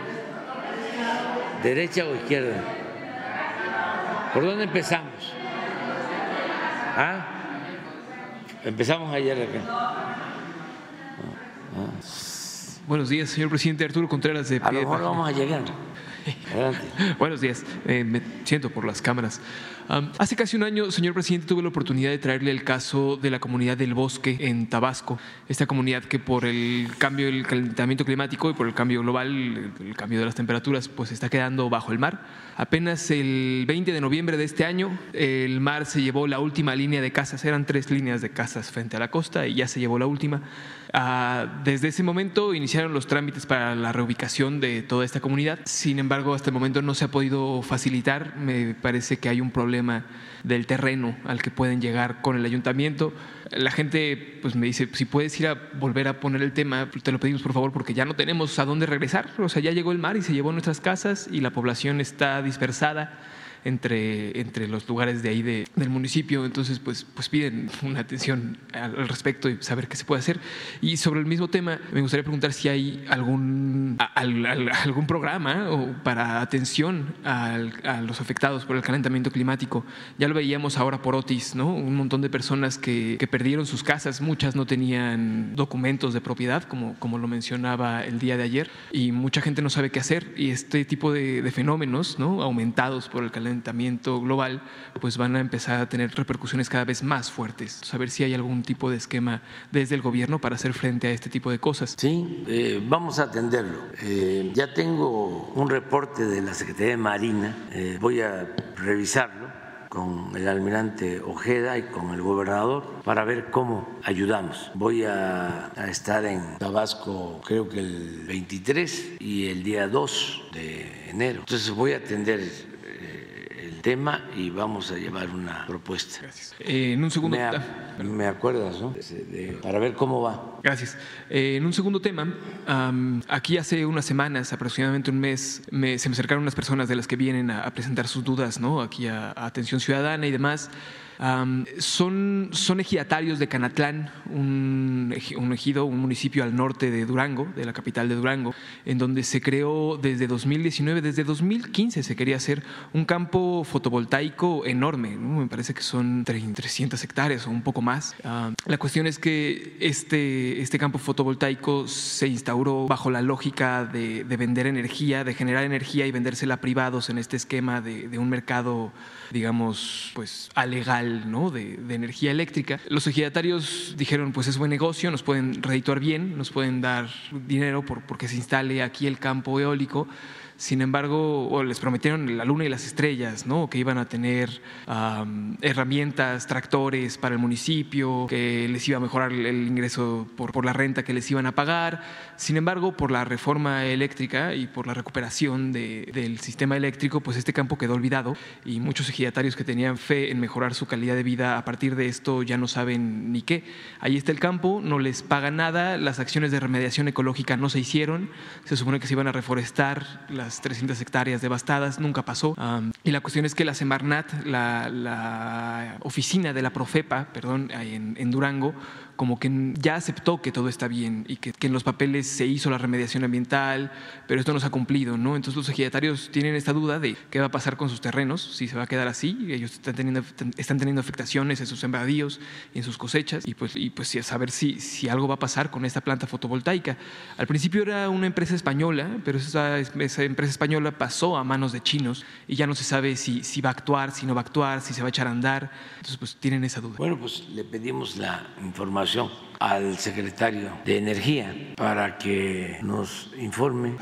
¿Derecha o izquierda? ¿Por dónde empezamos? ¿Ah? Empezamos ayer acá. Ah. Buenos días, señor presidente Arturo Contreras de A lo mejor vamos a llegar. Buenos días, eh, me siento por las cámaras. Hace casi un año, señor presidente, tuve la oportunidad de traerle el caso de la comunidad del bosque en Tabasco, esta comunidad que por el cambio del calentamiento climático y por el cambio global, el cambio de las temperaturas, pues está quedando bajo el mar. Apenas el 20 de noviembre de este año, el mar se llevó la última línea de casas, eran tres líneas de casas frente a la costa y ya se llevó la última. Ah, desde ese momento iniciaron los trámites para la reubicación de toda esta comunidad. Sin embargo, hasta el momento no se ha podido facilitar. Me parece que hay un problema del terreno al que pueden llegar con el ayuntamiento. La gente pues me dice, si puedes ir a volver a poner el tema, te lo pedimos por favor porque ya no tenemos a dónde regresar. O sea, ya llegó el mar y se llevó nuestras casas y la población está dispersada. Entre, entre los lugares de ahí del municipio. Entonces, pues, pues piden una atención al, respecto y saber qué se puede hacer. Y sobre el mismo tema, me gustaría preguntar si hay algún, algún programa o para atención a los afectados por el calentamiento climático. Ya lo veíamos ahora por Otis, ¿no? Un montón de personas que, que perdieron sus casas, muchas no tenían documentos de propiedad, como, como lo mencionaba el día de ayer, y mucha gente no sabe qué hacer. Y este tipo de, de fenómenos, ¿no? Aumentados por el calentamiento global, pues van a empezar a tener repercusiones cada vez más fuertes. Saber si hay algún tipo de esquema desde el gobierno para hacer frente a este tipo de cosas. Sí, eh, vamos a atenderlo. Eh, ya tengo un reporte de la Secretaría de Marina, eh, voy a revisarlo con el almirante Ojeda y con el gobernador para ver cómo ayudamos. Voy a, a, estar en Tabasco creo que el 23 y el día 2 de enero. Entonces voy a atender tema y vamos a llevar una propuesta. Gracias. Eh, en un segundo me, me acuerdas, ¿no? para ver cómo va. Gracias. Eh, en un segundo tema, aquí hace unas semanas, aproximadamente un mes, me, se me acercaron unas personas de las que vienen a, presentar sus dudas, ¿no? Aquí a, a Atención Ciudadana y demás son, son ejidatarios de Canatlán, un, ejido, un municipio al norte de Durango, de la capital de Durango, en donde se creó desde 2019, desde 2015 se quería hacer un campo fotovoltaico enorme, me parece que son 300 hectáreas o un poco más. la cuestión es que este, este campo fotovoltaico se instauró bajo la lógica de, de, vender energía, de generar energía y vendérsela a privados en este esquema de un mercado digamos, pues alegal ¿no? de, de energía eléctrica. Los ejidatarios dijeron, pues es buen negocio, nos pueden redituar bien, nos pueden dar dinero por, porque se instale aquí el campo eólico sin embargo, les prometieron la luna y las estrellas, ¿no? que iban a tener herramientas, tractores para el municipio, que les iba a mejorar el ingreso por, por, la renta que les iban a pagar. Sin embargo, por la reforma eléctrica y por la recuperación de, del sistema eléctrico, pues este campo quedó olvidado y muchos ejidatarios que tenían fe en mejorar su calidad de vida a partir de esto ya no saben ni qué. Ahí está el campo, no les paga nada, las acciones de remediación ecológica no se hicieron, se supone que se iban a reforestar las 300 hectáreas devastadas, nunca pasó. y la cuestión es que la Semarnat, la, la oficina de la Profepa, perdón, en Durango, como que ya aceptó que todo está bien y que, que, en los papeles se hizo la remediación ambiental, pero esto no se ha cumplido, ¿no? Entonces los ejidatarios tienen esta duda de qué va a pasar con sus terrenos, si se va a quedar así, ellos están teniendo, están teniendo afectaciones en sus sembradíos, en sus cosechas, y pues, y pues saber si, si algo va a pasar con esta planta fotovoltaica. Al principio era una empresa española, pero esa, esa empresa española pasó a manos de chinos y ya no se sabe si, si va a actuar, si no va a actuar, si se va a echar a andar, entonces pues tienen esa duda. Bueno, pues le pedimos la información al secretario de Energía para que nos informe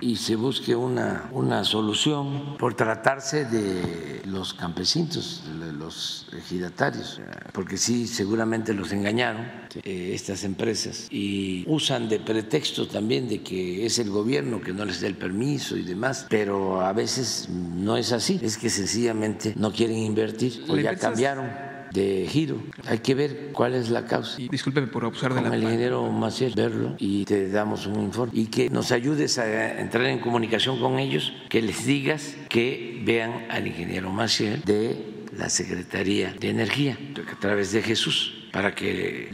y se busque una, una solución por tratarse de los campesinos, de los ejidatarios, porque sí, seguramente los engañaron eh, estas empresas y usan de pretexto también de que es el gobierno que no les da el permiso y demás, pero a veces no es así, es que sencillamente no quieren invertir o ya cambiaron de giro. Hay que ver cuál es la causa. Y discúlpeme por abusar de la el ingeniero Maciel, verlo y te damos un informe. Y que nos ayudes a entrar en comunicación con ellos, que les digas que vean al ingeniero Maciel de la Secretaría de Energía, a través de Jesús, para que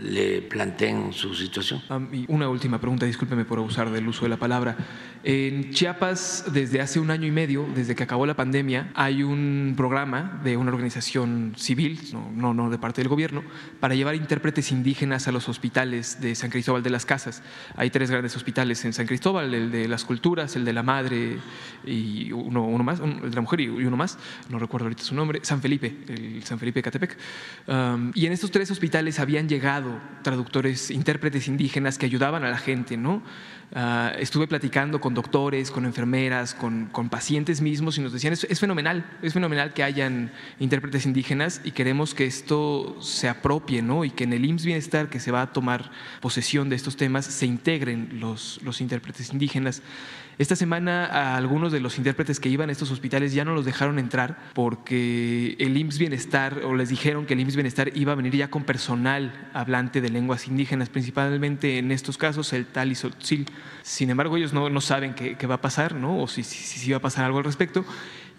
le planteen su situación. y una última pregunta, discúlpeme por abusar del uso de la palabra. En Chiapas, desde hace un año y medio, desde que acabó la pandemia, hay un programa de una organización civil, no, no, de parte del gobierno, para llevar intérpretes indígenas a los hospitales de San Cristóbal de las Casas. Hay tres grandes hospitales en San Cristóbal, el de las culturas, el de la madre y uno, más, el de la mujer y uno más, no recuerdo ahorita su nombre, San Felipe, el San Felipe Catepec. Um, y en estos tres hospitales habían llegado traductores, intérpretes indígenas que ayudaban a la gente, ¿no? Ah, estuve platicando con doctores, con enfermeras, con, con pacientes mismos y nos decían, es, es, fenomenal, es fenomenal que hayan intérpretes indígenas y queremos que esto se apropie, ¿no? Y que en el IMSS Bienestar, que se va a tomar posesión de estos temas, se integren los, los intérpretes indígenas. Esta semana algunos de los intérpretes que iban a estos hospitales ya no los dejaron entrar porque el IMSS Bienestar, o les dijeron que el IMSS Bienestar iba a venir ya con personal hablante de lenguas indígenas, principalmente en estos casos el tal y Sotzil Sin embargo, ellos no, no saben qué, qué, va a pasar, ¿no? O si, si, si va a pasar algo al respecto.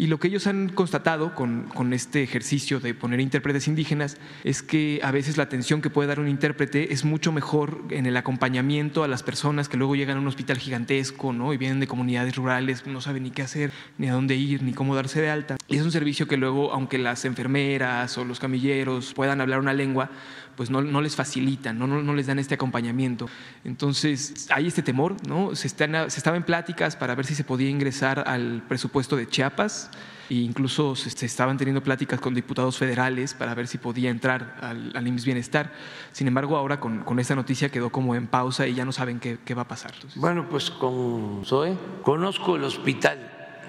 Y lo que ellos han constatado con, este ejercicio de poner intérpretes indígenas es que a veces la atención que puede dar un intérprete es mucho mejor en el acompañamiento a las personas que luego llegan a un hospital gigantesco ¿no? y vienen de comunidades rurales, no saben ni qué hacer, ni a dónde ir, ni cómo darse de alta. Y es un servicio que luego, aunque las enfermeras o los camilleros puedan hablar una lengua, pues no, les facilitan, no, les dan este acompañamiento. Entonces, hay este temor, ¿no? Se, están, se estaba en pláticas para ver si se podía ingresar al presupuesto de Chiapas e incluso se, estaban teniendo pláticas con diputados federales para ver si podía entrar al, al IMSS Bienestar. Sin embargo, ahora con, esta noticia quedó como en pausa y ya no saben qué, va a pasar. Bueno, pues con Zoe conozco el hospital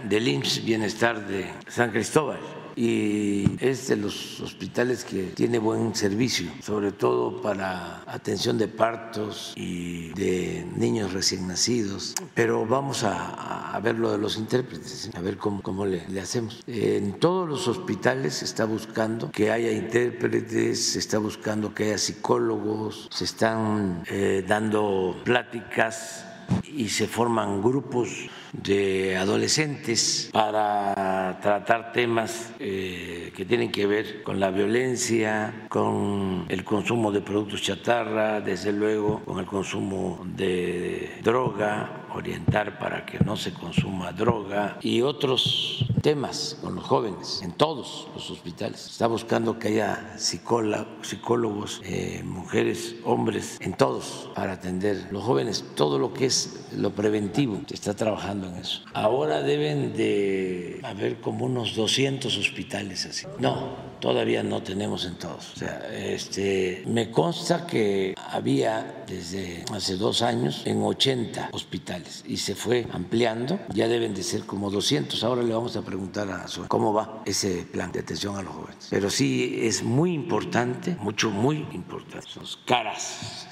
del IMSS Bienestar de San Cristóbal y es de los hospitales que tiene buen servicio, sobre todo para atención de partos y de niños recién nacidos. Pero vamos a, a ver lo de los intérpretes, a ver cómo, cómo le, hacemos. En todos los hospitales se está buscando que haya intérpretes, se está buscando que haya psicólogos, se están eh, dando pláticas y se forman grupos de adolescentes para tratar temas eh, que tienen que ver con la violencia, con el consumo de productos chatarra, desde luego con el consumo de droga, orientar para que no se consuma droga y otros temas con los jóvenes en todos los hospitales. Está buscando que haya psicólogos, eh, mujeres, hombres, en todos para atender los jóvenes, todo lo que es lo preventivo. Se está trabajando en eso. Ahora deben de haber como unos 200 hospitales así. No, todavía no tenemos en todos. Este, me consta que había desde hace dos años en 80 hospitales y se fue ampliando. Ya deben de ser como 200. Ahora le vamos a preguntar a su cómo va ese plan de atención a los jóvenes. Pero sí es muy importante, mucho, muy importante. Son caras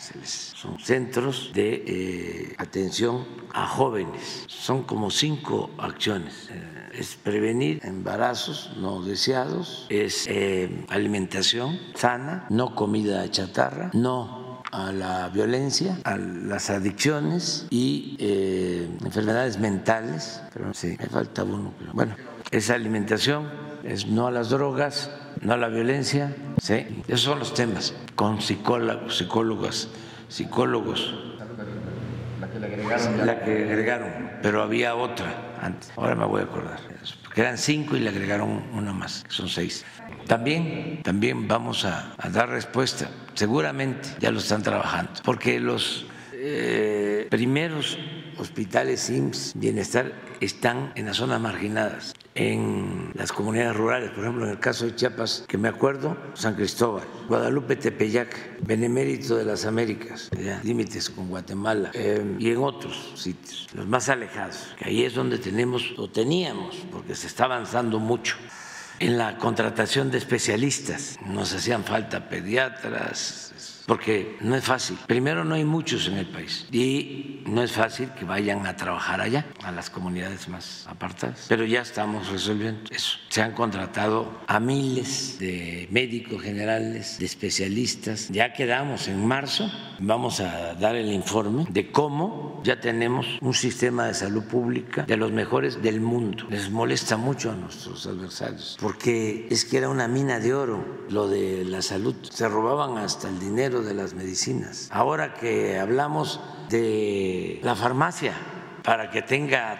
son centros de eh, atención a jóvenes. Son como cinco acciones. Eh, es prevenir embarazos no deseados, es eh, alimentación sana, no comida chatarra, no a la violencia, a las adicciones y eh, enfermedades mentales. Pero sí, me falta uno. Pero bueno, es alimentación, es no a las drogas, no a la violencia. Sí, esos son los temas con psicólogos, psicólogas, psicólogos. La que le agregaron. La que agregaron, pero había otra antes. Ahora me voy a acordar. Eran cinco y le agregaron una más, son seis. También, también vamos a, a dar respuesta. Seguramente ya lo están trabajando, porque los eh, primeros hospitales IMSS Bienestar están en las zonas marginadas, en las comunidades rurales, por ejemplo, en el caso de Chiapas, que me acuerdo, San Cristóbal, Guadalupe Tepeyac, Benemérito de las Américas, ya, límites con Guatemala, eh, y en otros sitios, los más alejados, que ahí es donde tenemos, o teníamos, porque se está avanzando mucho en la contratación de especialistas. Nos hacían falta pediatras, porque no es fácil. Primero, no hay muchos en el país y no es fácil que vayan a trabajar allá, a las comunidades más apartadas. Pero ya estamos resolviendo eso. Se han contratado a miles de médicos generales, de especialistas. Ya quedamos en marzo, vamos a dar el informe de cómo ya tenemos un sistema de salud pública de los mejores del mundo. Les molesta mucho a nuestros adversarios porque es que era una mina de oro lo de la salud. Se robaban hasta el dinero de las medicinas. Ahora que hablamos de la farmacia para que tenga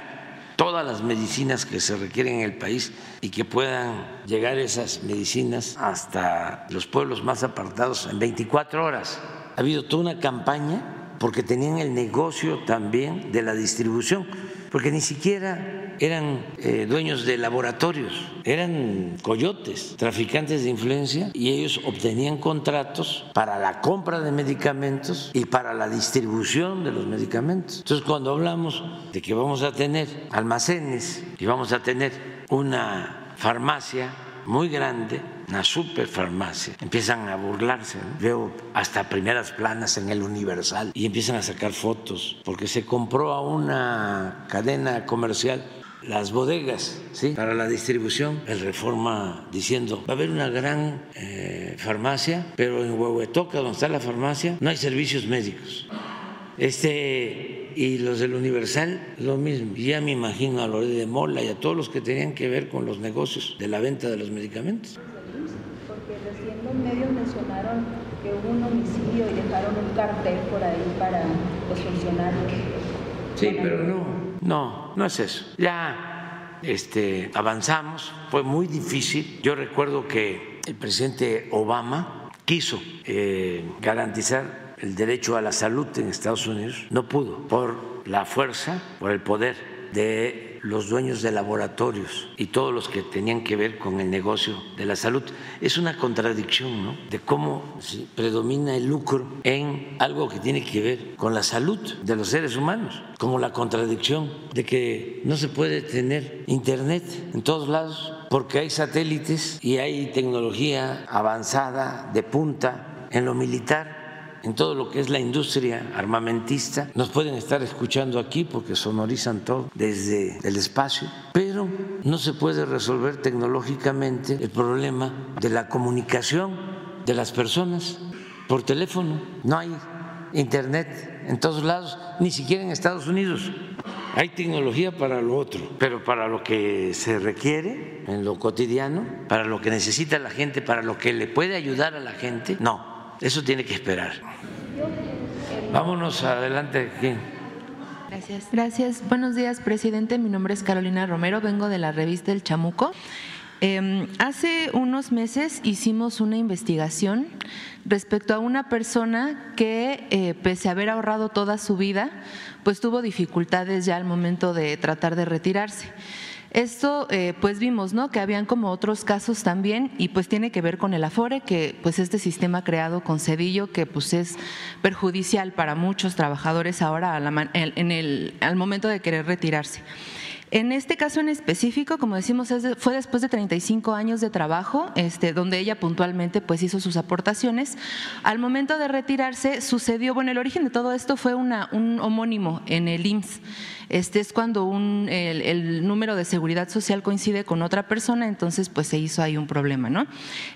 todas las medicinas que se requieren en el país y que puedan llegar esas medicinas hasta los pueblos más apartados en 24 horas. Ha habido toda una campaña porque tenían el negocio también de la distribución, porque ni siquiera eran eh, dueños de laboratorios, eran coyotes, traficantes de influencia, y ellos obtenían contratos para la compra de medicamentos y para la distribución de los medicamentos. Entonces, cuando hablamos de que vamos a tener almacenes y vamos a tener una farmacia muy grande, una superfarmacia, empiezan a burlarse. ¿no? Veo hasta primeras planas en el Universal y empiezan a sacar fotos porque se compró a una cadena comercial las bodegas ¿sí? para la distribución. El Reforma diciendo, va a haber una gran eh, farmacia, pero en Huehuetoca, donde está la farmacia, no hay servicios médicos. Este y los del Universal lo mismo. Ya me imagino a Loret de Mola y a todos los que tenían que ver con los negocios de la venta de los medicamentos. Medios mencionaron que hubo un homicidio y dejaron un cartel por ahí para los funcionarios. Sí, pero no, no, no es eso. Ya este, avanzamos, fue muy difícil. Yo recuerdo que el presidente Obama quiso eh, garantizar el derecho a la salud en Estados Unidos, no pudo por la fuerza, por el poder de los dueños de laboratorios y todos los que tenían que ver con el negocio de la salud. Es una contradicción, ¿no? De cómo predomina el lucro en algo que tiene que ver con la salud de los seres humanos, como la contradicción de que no se puede tener internet en todos lados porque hay satélites y hay tecnología avanzada de punta en lo militar en todo lo que es la industria armamentista. Nos pueden estar escuchando aquí porque sonorizan todo desde el espacio, pero no se puede resolver tecnológicamente el problema de la comunicación de las personas por teléfono. No hay internet en todos lados, ni siquiera en Estados Unidos. Hay tecnología para lo otro, pero para lo que se requiere en lo cotidiano, para lo que necesita la gente, para lo que le puede ayudar a la gente, no. Eso tiene que esperar. Vámonos adelante. Gracias. Gracias. Buenos días, presidente. Mi nombre es Carolina Romero. Vengo de la revista El Chamuco. Eh, hace unos meses hicimos una investigación respecto a una persona que, eh, pese a haber ahorrado toda su vida, pues tuvo dificultades ya al momento de tratar de retirarse. Esto, eh, pues vimos, ¿no? Que habían como otros casos también y pues tiene que ver con el Afore, que pues este sistema creado con Cedillo, que pues es perjudicial para muchos trabajadores ahora en el, al momento de querer retirarse. En este caso en específico, como decimos, fue después de 35 años de trabajo, este, donde ella puntualmente pues hizo sus aportaciones. Al momento de retirarse sucedió, bueno, el origen de todo esto fue una, un homónimo en el IMSS. Este es cuando el, número de seguridad social coincide con otra persona, entonces pues se hizo ahí un problema, ¿no?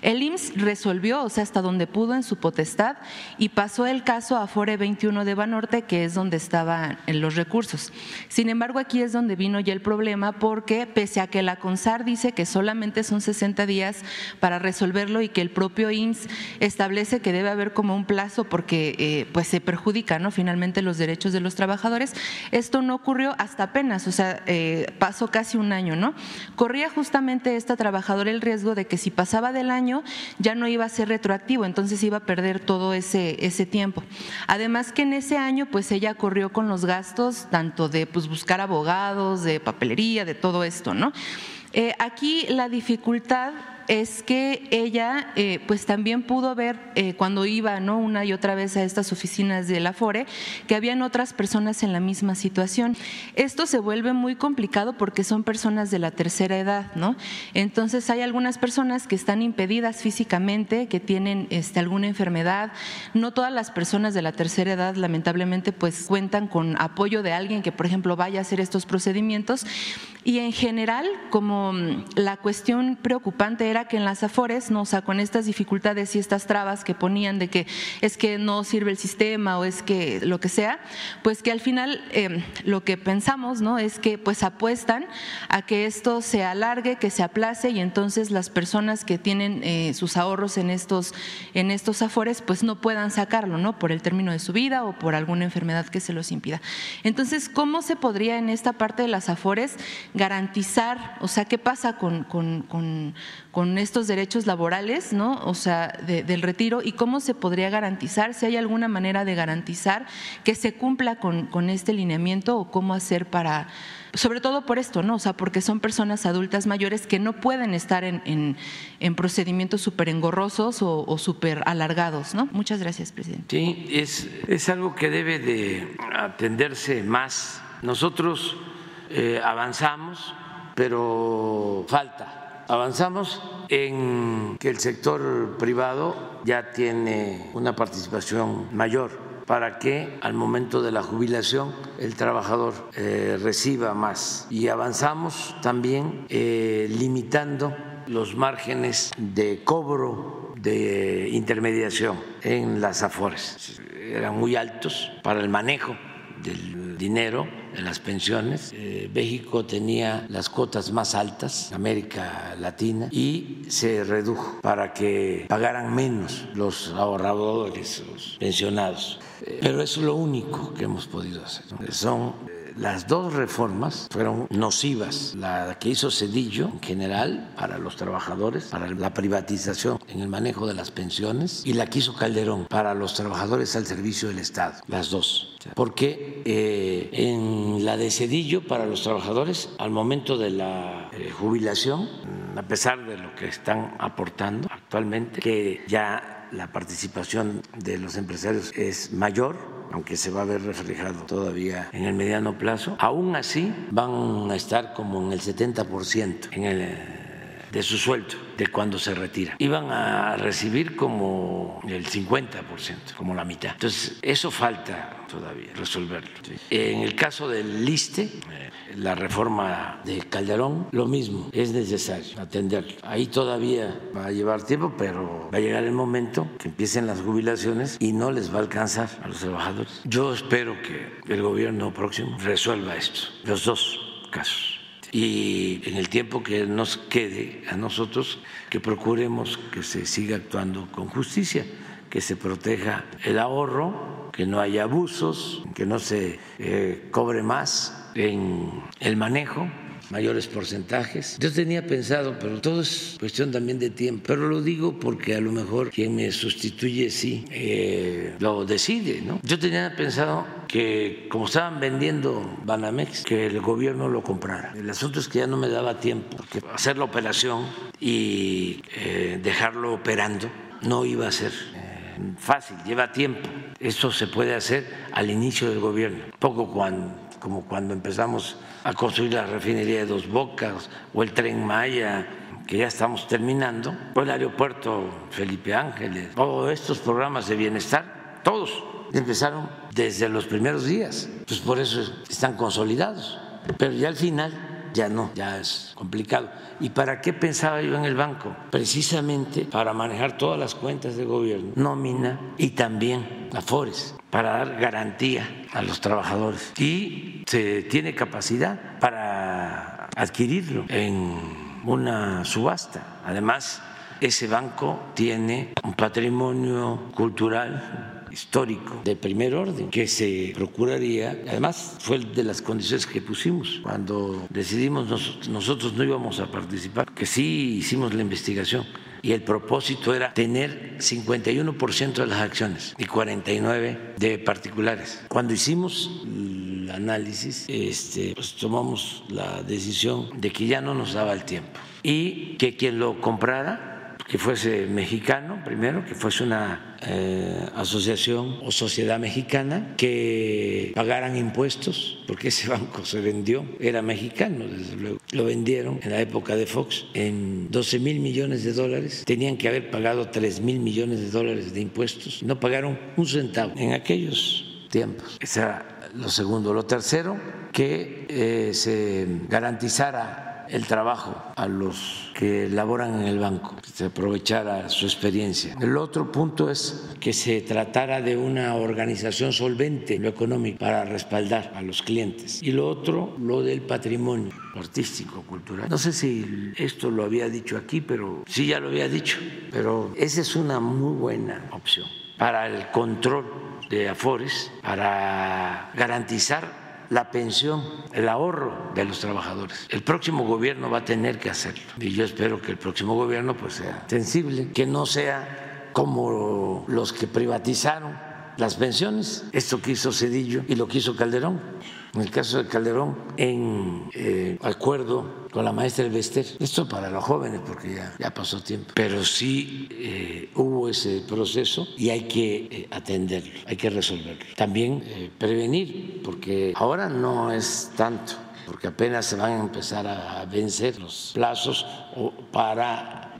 El IMSS resolvió, o sea, hasta donde pudo en su potestad y pasó el caso a Fore 21 de Banorte, que es donde estaban los recursos. Sin embargo, aquí es donde vino ya el problema porque pese a que la CONSAR dice que solamente son 60 días para resolverlo y que el propio IMSS establece que debe haber como un plazo porque eh, pues se perjudica, ¿no? Finalmente los derechos de los trabajadores. Esto no ocurrió hasta apenas, o sea, eh, pasó casi un año, ¿no? Corría justamente esta trabajadora el riesgo de que si pasaba del año ya no iba a ser retroactivo, entonces iba a perder todo ese, ese tiempo. Además que en ese año, pues ella corrió con los gastos tanto de pues, buscar abogados, de papelería, de todo esto, ¿no? Eh, aquí la dificultad es que ella eh, pues también pudo ver eh, cuando iba ¿no? una y otra vez a estas oficinas de la FORE que habían otras personas en la misma situación. Esto se vuelve muy complicado porque son personas de la tercera edad, ¿no? Entonces hay algunas personas que están impedidas físicamente, que tienen este, alguna enfermedad. No todas las personas de la tercera edad lamentablemente pues cuentan con apoyo de alguien que por ejemplo vaya a hacer estos procedimientos y en general como mm, la cuestión preocupante que en las Afores, ¿no? o sea, con estas dificultades y estas trabas que ponían de que es que no sirve el sistema o es que lo que sea, pues que al final em, lo que pensamos ¿no? es que pues apuestan a que esto se alargue, que se aplace y entonces las personas que tienen eh, sus ahorros en estos, en estos Afores pues no puedan sacarlo, ¿no? Por el término de su vida o por alguna enfermedad que se los impida. Entonces, ¿cómo se podría en esta parte de las Afores garantizar, o sea, qué pasa con, estos derechos laborales, ¿no? O sea, del retiro y cómo se podría garantizar, si hay alguna manera de garantizar que se cumpla con, este lineamiento o cómo hacer para, sobre todo por esto, ¿no? O sea, porque son personas adultas mayores que no pueden estar en, procedimientos súper engorrosos o, súper alargados, ¿no? Muchas gracias, presidente. Sí, es, es algo que debe de atenderse más. Nosotros eh, avanzamos, pero falta Avanzamos en que el sector privado ya tiene una participación mayor para que al momento de la jubilación el trabajador eh, reciba más. Y avanzamos también eh, limitando los márgenes de cobro de intermediación en las AFORES. Eran muy altos para el manejo del dinero en las pensiones. Eh, México tenía las cotas más altas, América Latina, y se redujo para que pagaran menos los ahorradores, los pensionados. Eh, pero es lo único que hemos podido hacer. Son las dos reformas fueron nocivas. La que hizo Cedillo en general para los trabajadores, para la privatización en el manejo de las pensiones, y la que hizo Calderón para los trabajadores al servicio del Estado. Las dos. Porque eh, en la de Cedillo para los trabajadores, al momento de la eh, jubilación, a pesar de lo que están aportando actualmente, que ya la participación de los empresarios es mayor, aunque se va a ver reflejado todavía en el mediano plazo, aún así van a estar como en el 70% en el de su sueldo de cuando se retira. Iban a recibir como el 50%, como la mitad. Entonces, eso falta todavía resolverlo. En el caso del LISTE, eh, la reforma de Calderón, lo mismo, es necesario atenderlo. Ahí todavía va a llevar tiempo, pero va a llegar el momento que empiecen las jubilaciones y no les va a alcanzar a los trabajadores. Yo espero que el gobierno próximo resuelva esto, los dos casos y en el tiempo que nos quede a nosotros que procuremos que se siga actuando con justicia, que se proteja el ahorro, que no haya abusos, que no se eh, cobre más en el manejo mayores porcentajes. Yo tenía pensado, pero todo es cuestión también de tiempo. Pero lo digo porque a lo mejor quien me sustituye sí eh, lo decide, ¿no? Yo tenía pensado que como estaban vendiendo Banamex, que el gobierno lo comprara. El asunto es que ya no me daba tiempo, porque hacer la operación y eh, dejarlo operando no iba a ser eh, fácil, lleva tiempo. Eso se puede hacer al inicio del gobierno, poco cuando, como cuando empezamos a construir la refinería de Dos Bocas o el tren Maya que ya estamos terminando, o el aeropuerto Felipe Ángeles, o estos programas de bienestar, todos empezaron desde los primeros días, pues por eso están consolidados, pero ya al final ya no, ya es complicado. ¿Y para qué pensaba yo en el banco? Precisamente para manejar todas las cuentas de gobierno, nómina y también afores, para dar garantía a los trabajadores. Y se tiene capacidad para adquirirlo en una subasta. Además, ese banco tiene un patrimonio cultural histórico de primer orden que se procuraría, además fue de las condiciones que pusimos. Cuando decidimos nosotros no íbamos a participar, que sí hicimos la investigación. Y el propósito era tener 51% de las acciones y 49 de particulares. Cuando hicimos el análisis, este, pues tomamos la decisión de que ya no nos daba el tiempo y que quien lo comprara que fuese mexicano primero, que fuese una eh, asociación o sociedad mexicana, que pagaran impuestos, porque ese [laughs] banco se vendió, era mexicano, desde luego. Lo vendieron en la época de Fox en 12 mil millones de dólares, tenían que haber pagado 3 mil millones de dólares de impuestos, no pagaron un centavo en aquellos tiempos. Eso era lo segundo. Lo tercero, que eh, se garantizara el trabajo a los que laboran en el banco, que se aprovechara su experiencia. El otro punto es que se tratara de una organización solvente en lo económico para respaldar a los clientes. Y lo otro, lo del patrimonio artístico, cultural. No sé si esto lo había dicho aquí, pero sí ya lo había dicho, pero esa es una muy buena opción para el control de Afores, para garantizar la pensión, el ahorro de los trabajadores. El próximo gobierno va a tener que hacerlo y yo espero que el próximo gobierno pues sea sensible, que no sea como los que privatizaron las pensiones, esto que hizo Cedillo y lo que hizo Calderón. En el caso de Calderón, en eh, acuerdo con la maestra Elvester, esto para los jóvenes porque ya, ya pasó tiempo, pero sí eh, hubo ese proceso y hay que eh, atenderlo, hay que resolverlo. También prevenir, porque ahora no es tanto porque apenas se van a empezar a vencer los plazos para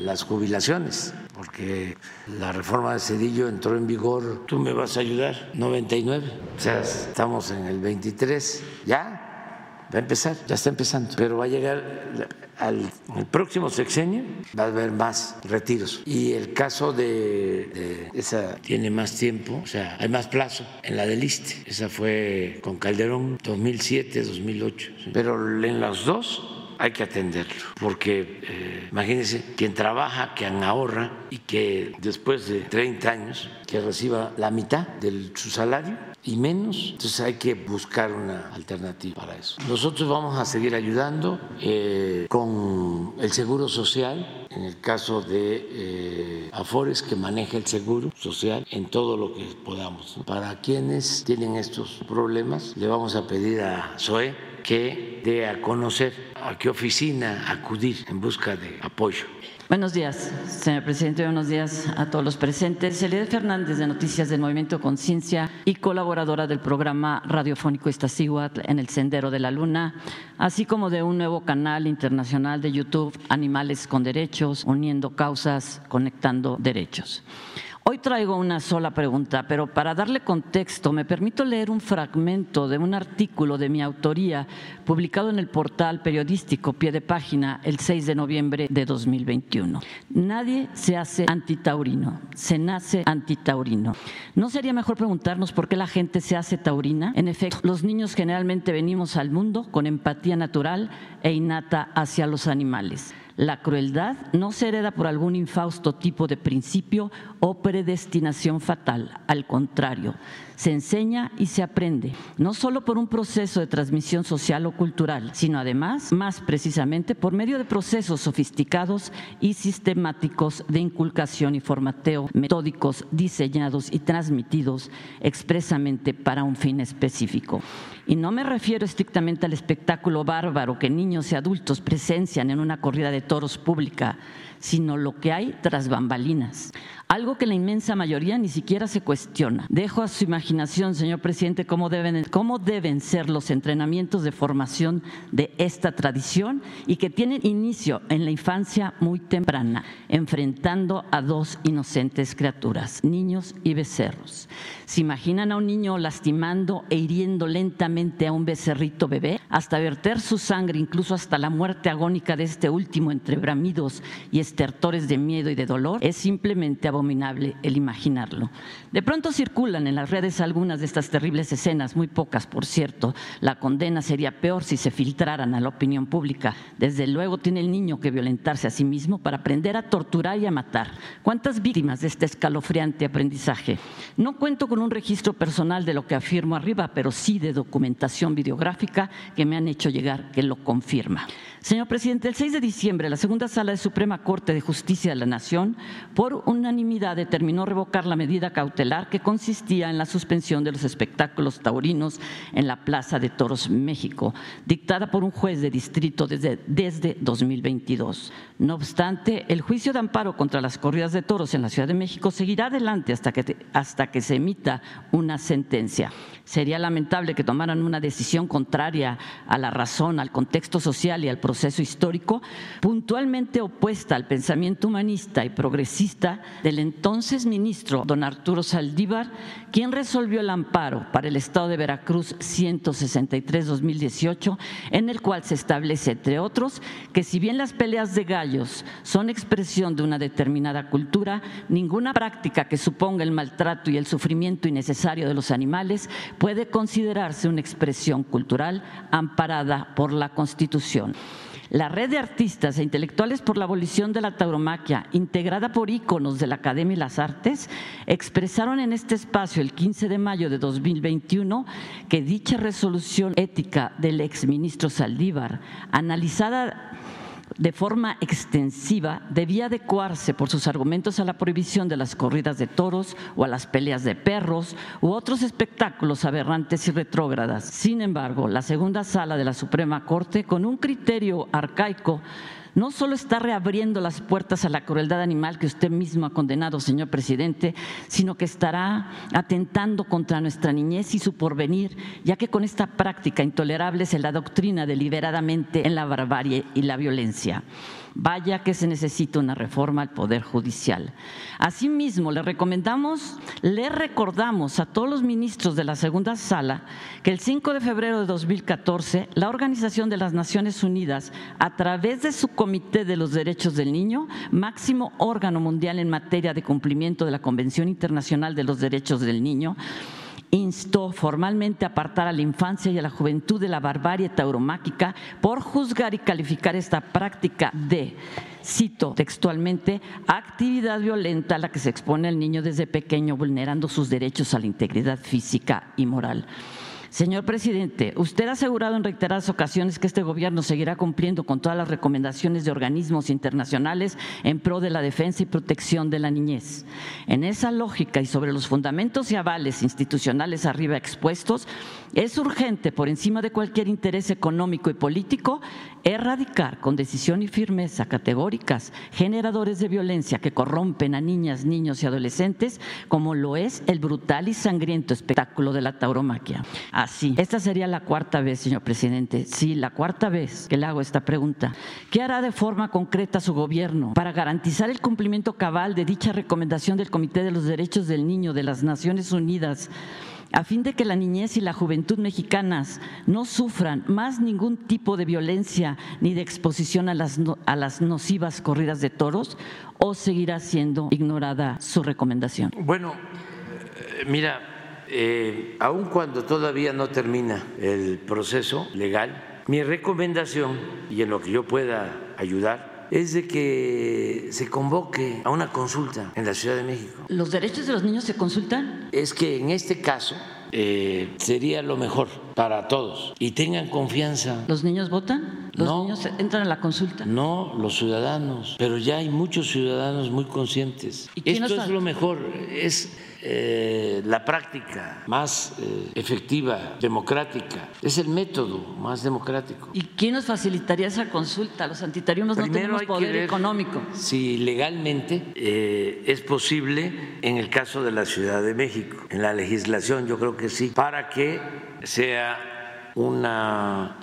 las jubilaciones porque la reforma de Cedillo entró en vigor, tú me vas a ayudar, 99, o sea, estamos en el 23, ya va a empezar, ya está empezando, pero va a llegar al próximo sexenio, va a haber más retiros. Y el caso de, esa tiene más tiempo, o sea, hay más plazo en la del ISTE. Esa fue con Calderón 2007, 2008. Pero en los dos hay que atenderlo, porque eh, imagínense quien trabaja, quien ahorra y que después de 30 años que reciba la mitad de su salario y menos, entonces hay que buscar una alternativa para eso. Nosotros vamos a seguir ayudando eh, con el seguro social, en el caso de eh, Afores que maneja el seguro social en todo lo que podamos. Para quienes tienen estos problemas, le vamos a pedir a SOE que dé a conocer a qué oficina acudir en busca de apoyo. Buenos días, señor presidente. Buenos días a todos los presentes. Celide Fernández, de Noticias del Movimiento Conciencia y colaboradora del programa radiofónico Iztaccíhuatl en el Sendero de la Luna, así como de un nuevo canal internacional de YouTube, Animales con Derechos, uniendo causas, conectando derechos. Hoy traigo una sola pregunta, pero para darle contexto me permito leer un fragmento de un artículo de mi autoría publicado en el portal periodístico Pie de Página el 6 de noviembre de 2021. Nadie se hace antitaurino, se nace antitaurino. ¿No sería mejor preguntarnos por qué la gente se hace taurina? En efecto, los niños generalmente venimos al mundo con empatía natural e innata hacia los animales. La crueldad no se hereda por algún infausto tipo de principio o predestinación fatal, al contrario, se enseña y se aprende, no solo por un proceso de transmisión social o cultural, sino además, más precisamente, por medio de procesos sofisticados y sistemáticos de inculcación y formateo metódicos diseñados y transmitidos expresamente para un fin específico. Y no me refiero estrictamente al espectáculo bárbaro que niños y adultos presencian en una corrida de toros pública, sino lo que hay tras bambalinas algo que la inmensa mayoría ni siquiera se cuestiona. Dejo a su imaginación, señor presidente, cómo deben, cómo deben ser los entrenamientos de formación de esta tradición y que tienen inicio en la infancia muy temprana, enfrentando a dos inocentes criaturas, niños y becerros. ¿Se imaginan a un niño lastimando e hiriendo lentamente a un becerrito bebé hasta verter su sangre, incluso hasta la muerte agónica de este último entre bramidos y estertores de miedo y de dolor? Es simplemente abominable el imaginarlo. De pronto circulan en las redes algunas de estas terribles escenas, muy pocas por cierto. La condena sería peor si se filtraran a la opinión pública. Desde luego tiene el niño que violentarse a sí mismo para aprender a torturar y a matar. ¿Cuántas víctimas de este escalofriante aprendizaje? No cuento con un registro personal de lo que afirmo arriba, pero sí de documentación videográfica que me han hecho llegar que lo confirma. Señor presidente, el 6 de diciembre la segunda sala de Suprema Corte de Justicia de la Nación, por unanimidad, determinó revocar la medida cautelar que consistía en la suspensión de los espectáculos taurinos en la Plaza de Toros México, dictada por un juez de distrito desde, desde 2022. No obstante, el juicio de amparo contra las corridas de toros en la Ciudad de México seguirá adelante hasta que, hasta que se emita una sentencia. Sería lamentable que tomaran una decisión contraria a la razón, al contexto social y al proceso histórico, puntualmente opuesta al pensamiento humanista y progresista del entonces ministro don Arturo Saldívar, quien resolvió el amparo para el Estado de Veracruz 163-2018, en el cual se establece, entre otros, que si bien las peleas de gallos son expresión de una determinada cultura, ninguna práctica que suponga el maltrato y el sufrimiento innecesario de los animales puede considerarse una expresión cultural amparada por la Constitución. La red de artistas e intelectuales por la abolición de la tauromaquia, integrada por íconos de la Academia y las Artes, expresaron en este espacio el 15 de mayo de 2021 que dicha resolución ética del exministro Saldívar, analizada de forma extensiva debía adecuarse por sus argumentos a la prohibición de las corridas de toros o a las peleas de perros u otros espectáculos aberrantes y retrógradas. Sin embargo, la segunda sala de la Suprema Corte, con un criterio arcaico, no solo está reabriendo las puertas a la crueldad animal que usted mismo ha condenado, señor presidente, sino que estará atentando contra nuestra niñez y su porvenir, ya que con esta práctica intolerable se la doctrina deliberadamente en la barbarie y la violencia. Vaya que se necesita una reforma al Poder Judicial. Asimismo, le recomendamos, le recordamos a todos los ministros de la segunda sala que el 5 de febrero de 2014 la Organización de las Naciones Unidas, a través de su Comité de los Derechos del Niño, máximo órgano mundial en materia de cumplimiento de la Convención Internacional de los Derechos del Niño, instó formalmente a apartar a la infancia y a la juventud de la barbarie tauromáquica por juzgar y calificar esta práctica de, cito textualmente, actividad violenta a la que se expone el niño desde pequeño, vulnerando sus derechos a la integridad física y moral. Señor presidente, usted ha asegurado en reiteradas ocasiones que este gobierno seguirá cumpliendo con todas las recomendaciones de organismos internacionales en pro de la defensa y protección de la niñez. En esa lógica y sobre los fundamentos y avales institucionales arriba expuestos, es urgente, por encima de cualquier interés económico y político, erradicar con decisión y firmeza categóricas generadores de violencia que corrompen a niñas, niños y adolescentes, como lo es el brutal y sangriento espectáculo de la tauromaquia. Así, esta sería la cuarta vez, señor presidente, sí, la cuarta vez que le hago esta pregunta. ¿Qué hará de forma concreta su gobierno para garantizar el cumplimiento cabal de dicha recomendación del Comité de los Derechos del Niño de las Naciones Unidas? A fin de que la niñez y la juventud mexicanas no sufran más ningún tipo de violencia ni de exposición a las, nocivas corridas de toros o seguirá siendo ignorada su recomendación? Bueno, mira, eh, aun cuando todavía no termina el proceso legal, mi recomendación y en lo que yo pueda ayudar es de que se convoque a una consulta en la Ciudad de México. ¿Los derechos de los niños se consultan? Es que en este caso eh, sería lo mejor para todos y tengan confianza. ¿Los niños votan? ¿Los niños entran a la consulta? No, los ciudadanos, pero ya hay muchos ciudadanos muy conscientes. Esto es lo mejor, es eh, la práctica más eh, efectiva, democrática. Es el método más democrático. ¿Y quién nos facilitaría esa consulta? Los antitarianos no tenemos poder económico. Si legalmente eh, es posible en el caso de la Ciudad de México, en la legislación yo creo que sí, para que sea una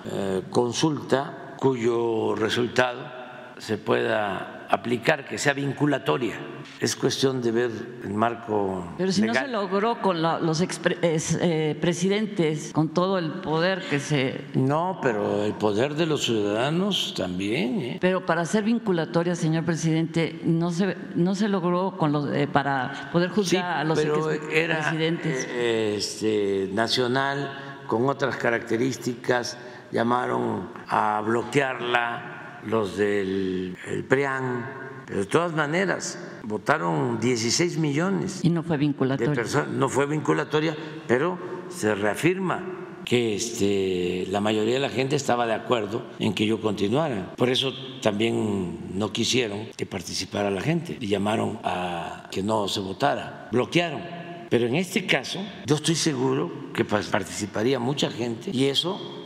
consulta cuyo resultado se pueda aplicar, que sea vinculatoria. Es cuestión de ver el marco. Pero si no se logró con los eh, presidentes, con todo el poder que se. No, pero el poder de los ciudadanos también. ¿eh? Pero para ser vinculatoria, señor presidente, no se no se logró con los eh, para poder juzgar a los pero era, presidentes. Este, nacional con otras características llamaron a bloquearla los del PRIAN, pero de todas maneras votaron 16 millones. Y no fue vinculatoria. no fue vinculatoria, pero se reafirma que este, la mayoría de la gente estaba de acuerdo en que yo continuara. Por eso también no quisieron que participara la gente y llamaron a que no se votara, bloquearon. Pero en este caso, yo estoy seguro que participaría mucha gente y eso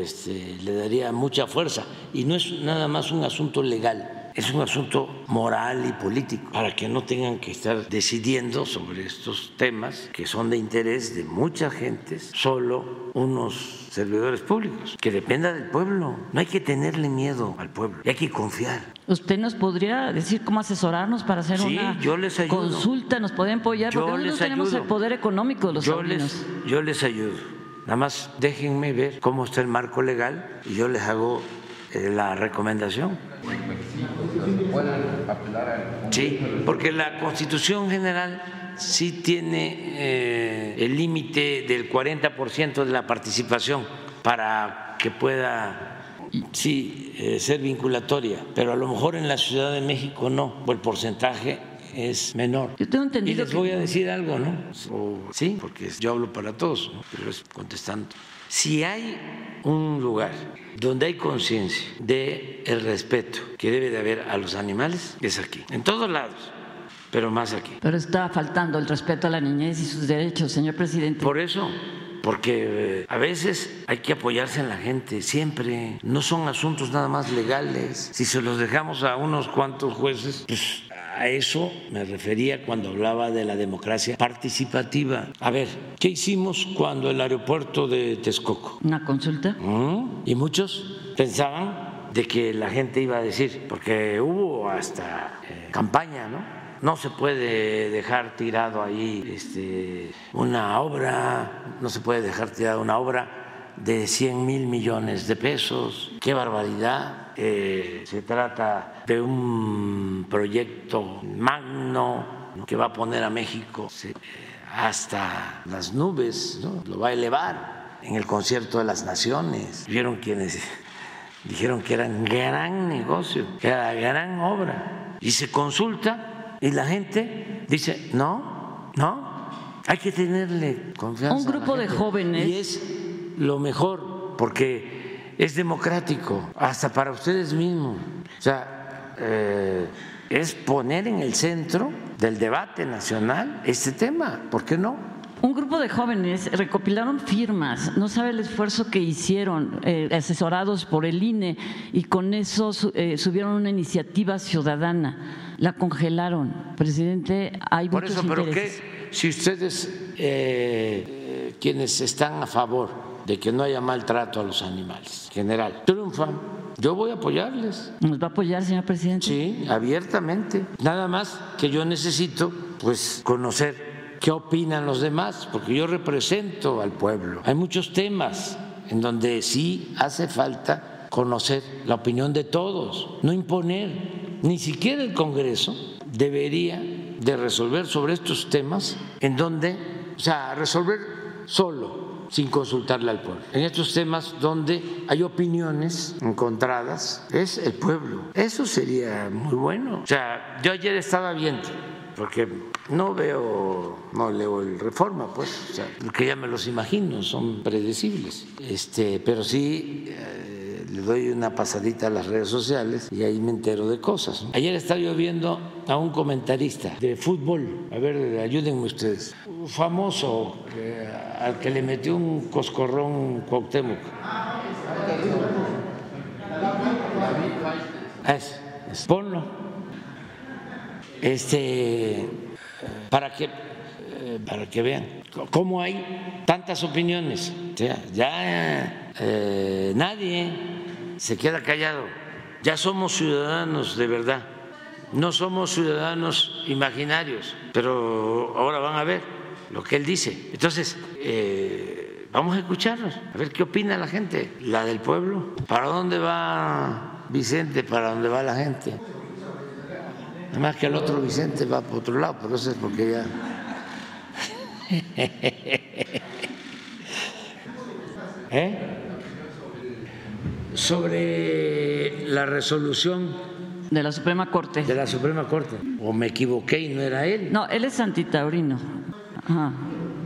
este, le daría mucha fuerza. Y no es nada más un asunto legal, es un asunto moral y político, para que no tengan que estar decidiendo sobre estos temas que son de interés de mucha gente, solo unos servidores públicos, que dependa del pueblo. No hay que tenerle miedo al pueblo, hay que confiar. ¿Usted nos podría decir cómo asesorarnos para hacer una consulta? ¿Nos puede apoyar? Porque nosotros tenemos el poder económico de los yo yo les ayudo. Nada más déjenme ver cómo está el marco legal y yo les hago eh, la recomendación. Sí, porque la Constitución General sí tiene eh, el límite del 40% de la participación para que pueda sí eh, ser vinculatoria, pero a lo mejor en la Ciudad de México no, o el porcentaje es menor. Yo tengo entendido. Y les voy a decir algo, ¿no? sí, porque yo hablo para todos, pero es contestando. Si hay un lugar donde hay conciencia de el respeto que debe de haber a los animales, es aquí, en todos lados, pero más aquí. Pero está faltando el respeto a la niñez y sus derechos, señor presidente. Por eso, porque eh, a veces hay que apoyarse en la gente, siempre. No son asuntos nada más legales. Si se los dejamos a unos cuantos jueces, pues a eso me refería cuando hablaba de la democracia participativa. A ver, ¿qué hicimos cuando el aeropuerto de Texcoco? Una consulta. ¿Mm? Y muchos pensaban de que la gente iba a decir, porque hubo hasta eh, campaña, ¿no? No se puede dejar tirado ahí este, una obra, no se puede dejar tirada una obra de 100 mil millones de pesos. ¡Qué barbaridad! Eh, se trata de un proyecto magno que va a poner a México hasta las nubes, ¿no? lo va a elevar en el concierto de las naciones. Vieron quienes [laughs] dijeron que era un gran negocio, que era gran obra. Y se consulta y la gente dice, no, no, hay que tenerle confianza. Un grupo de jóvenes. Y es lo mejor, porque es democrático, hasta para ustedes mismos. O sea, eh, es poner en el centro del debate nacional este tema, ¿por qué no? Un grupo de jóvenes recopilaron firmas, no sabe el esfuerzo que hicieron, eh, asesorados por el INE, y con eso eh, subieron una iniciativa ciudadana. La congelaron. Presidente, hay Por muchos eso, pero. ¿qué? Si ustedes, eh, quienes están a favor de que no haya maltrato a los animales, en general, triunfan, yo voy a apoyarles. ¿Nos va a apoyar, señor presidente? Sí, abiertamente. Nada más que yo necesito, pues, conocer qué opinan los demás, porque yo represento al pueblo. Hay muchos temas en donde sí hace falta conocer la opinión de todos, no imponer. Ni siquiera el Congreso debería de resolver sobre estos temas en donde, o sea, resolver solo sin consultarle al pueblo. En estos temas donde hay opiniones encontradas, es el pueblo. Eso sería muy bueno. O sea, yo ayer estaba viendo porque no veo, no leo el Reforma, pues, o sea, porque ya me los imagino, son predecibles. Este, pero sí eh, le doy una pasadita a las redes sociales y ahí me entero de cosas. Ayer estaba yo viendo a un comentarista de fútbol, a ver, ayúdenme ustedes, un famoso eh, al que le metió un coscorrón Cuauhtémoc. Es, es, ponlo este, para que, para que vean cómo hay tantas opiniones. O sea, ya eh, nadie se queda callado. Ya somos ciudadanos de verdad. No somos ciudadanos imaginarios, pero ahora van a ver lo que él dice. Entonces, eh, vamos a escucharnos, a ver qué opina la gente, la del pueblo. ¿Para dónde va Vicente? ¿Para dónde va la gente? Además que el otro Vicente va por otro lado, pero eso es porque ya. [laughs] ¿Eh? Sobre la resolución De la Suprema Corte. de la Suprema Corte. O me equivoqué y no era él. No, él es antitaurino. Ajá.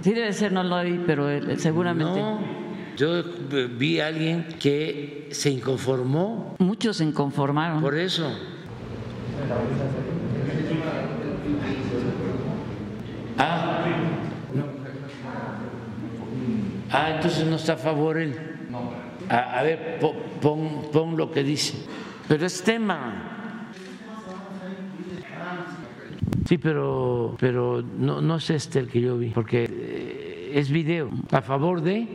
Sí debe ser, no lo vi, pero él, seguramente. No, yo vi a alguien que se inconformó Muchos se inconformaron. por eso. Ah, no. Ah, entonces no está a favor él. A, a ver, po- pon, pon lo que dice. Pero es tema. Sí, pero, pero no, no es este el que yo vi, porque eh, es video. A favor de.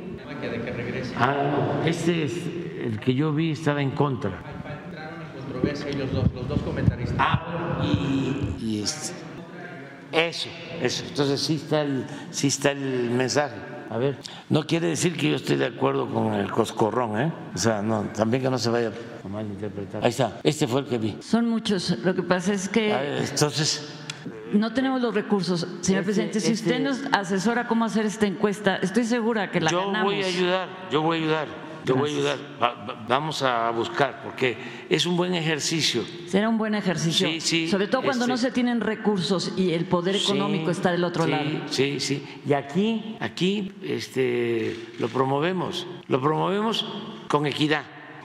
Ah, este es el que yo vi estaba en contra. controversia ellos dos, los dos comentaristas. Ah, y, y este, eso, eso. Entonces sí está el, sí está el mensaje. A ver, no quiere decir que yo esté de acuerdo con el coscorrón, ¿eh? O sea, no, también que no se vaya a malinterpretar. Ahí está, este fue el que vi. Son muchos. Lo que pasa es que ver, entonces, no tenemos los recursos. Señor Este- presidente, si usted este- nos asesora cómo hacer esta encuesta, estoy segura que la yo ganamos. voy a ayudar, yo voy a ayudar, yo voy a ayudar. Va- va- vamos a buscar, porque es un buen ejercicio. Será un buen ejercicio. Sí, sí, Sobre todo cuando este- no se tienen recursos y el poder económico Sí, está del otro lado. Sí, sí. Y aquí, aquí este, lo promovemos, lo promovemos con equidad.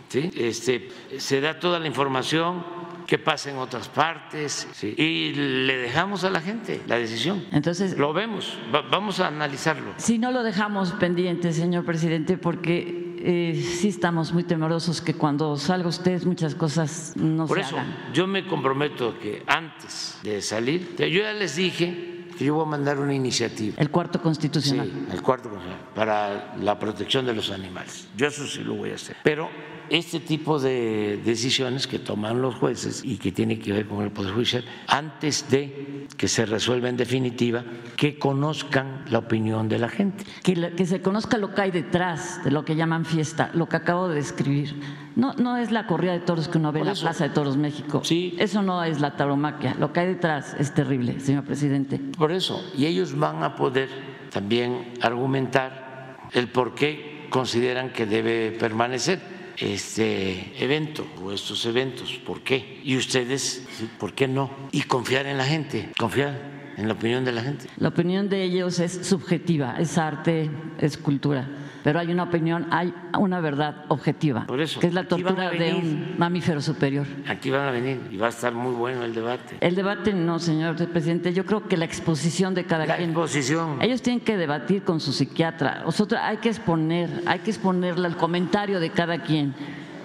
¿sí? Este, se da toda la información que pasa en otras partes sí, y le dejamos a la gente la decisión. Entonces, lo vemos, va- vamos a analizarlo. Si no lo dejamos pendiente, señor presidente, porque eh, sí estamos muy temerosos que cuando salga usted muchas cosas no Por se eso hagan. yo me comprometo que antes de salir, yo ya les dije que yo voy a mandar una iniciativa. El cuarto constitucional. Sí, el cuarto constitucional, para la protección de los animales. Yo eso sí lo voy a hacer. Pero este tipo de decisiones que toman los jueces y que tiene que ver con el Poder Judicial, antes de que se resuelva en definitiva, que conozcan la opinión de la gente. Que, la- que se conozca lo que hay detrás de lo que llaman fiesta, lo que acabo de describir. No, no es la corrida de toros que uno ve en la. Plaza de Toros México. Sí. Eso no es la tauromaquia. Lo que hay detrás es terrible, señor presidente. Por eso, y ellos van a poder también argumentar el por qué consideran que debe permanecer este evento o estos eventos, ¿por qué? Y ustedes. ¿por qué no? Y confiar en la gente, confiar en la opinión de la gente. La opinión de ellos es subjetiva, es arte, es cultura. Pero hay una opinión, hay una verdad objetiva, Por eso, que es la tortura de un mamífero superior. Aquí van a venir y va a estar muy bueno el debate. El debate no, señor presidente. Yo creo que la exposición de cada La quien. exposición. Ellos tienen que debatir con su psiquiatra. Nosotros hay que exponer, hay que exponerle el comentario de cada quien.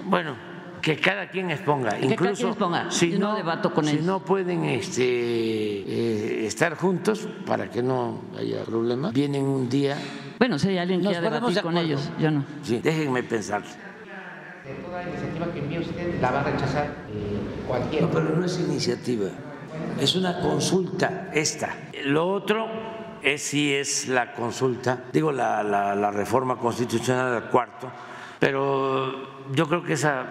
Bueno, que cada quien exponga. cada Incluso quien exponga. si Yo no no debato con si ellos. no pueden este, eh, estar juntos para que no haya problema, vienen un día. Bueno, si hay alguien que Nos quiera debatir de con ellos, yo no. Sí, déjenme pensar. De toda iniciativa que envíe usted la va a rechazar eh, cualquiera. No, pero no es iniciativa, es una consulta esta. Lo otro es si es la consulta, digo la, la- la reforma constitucional del cuarto, pero yo creo que esa,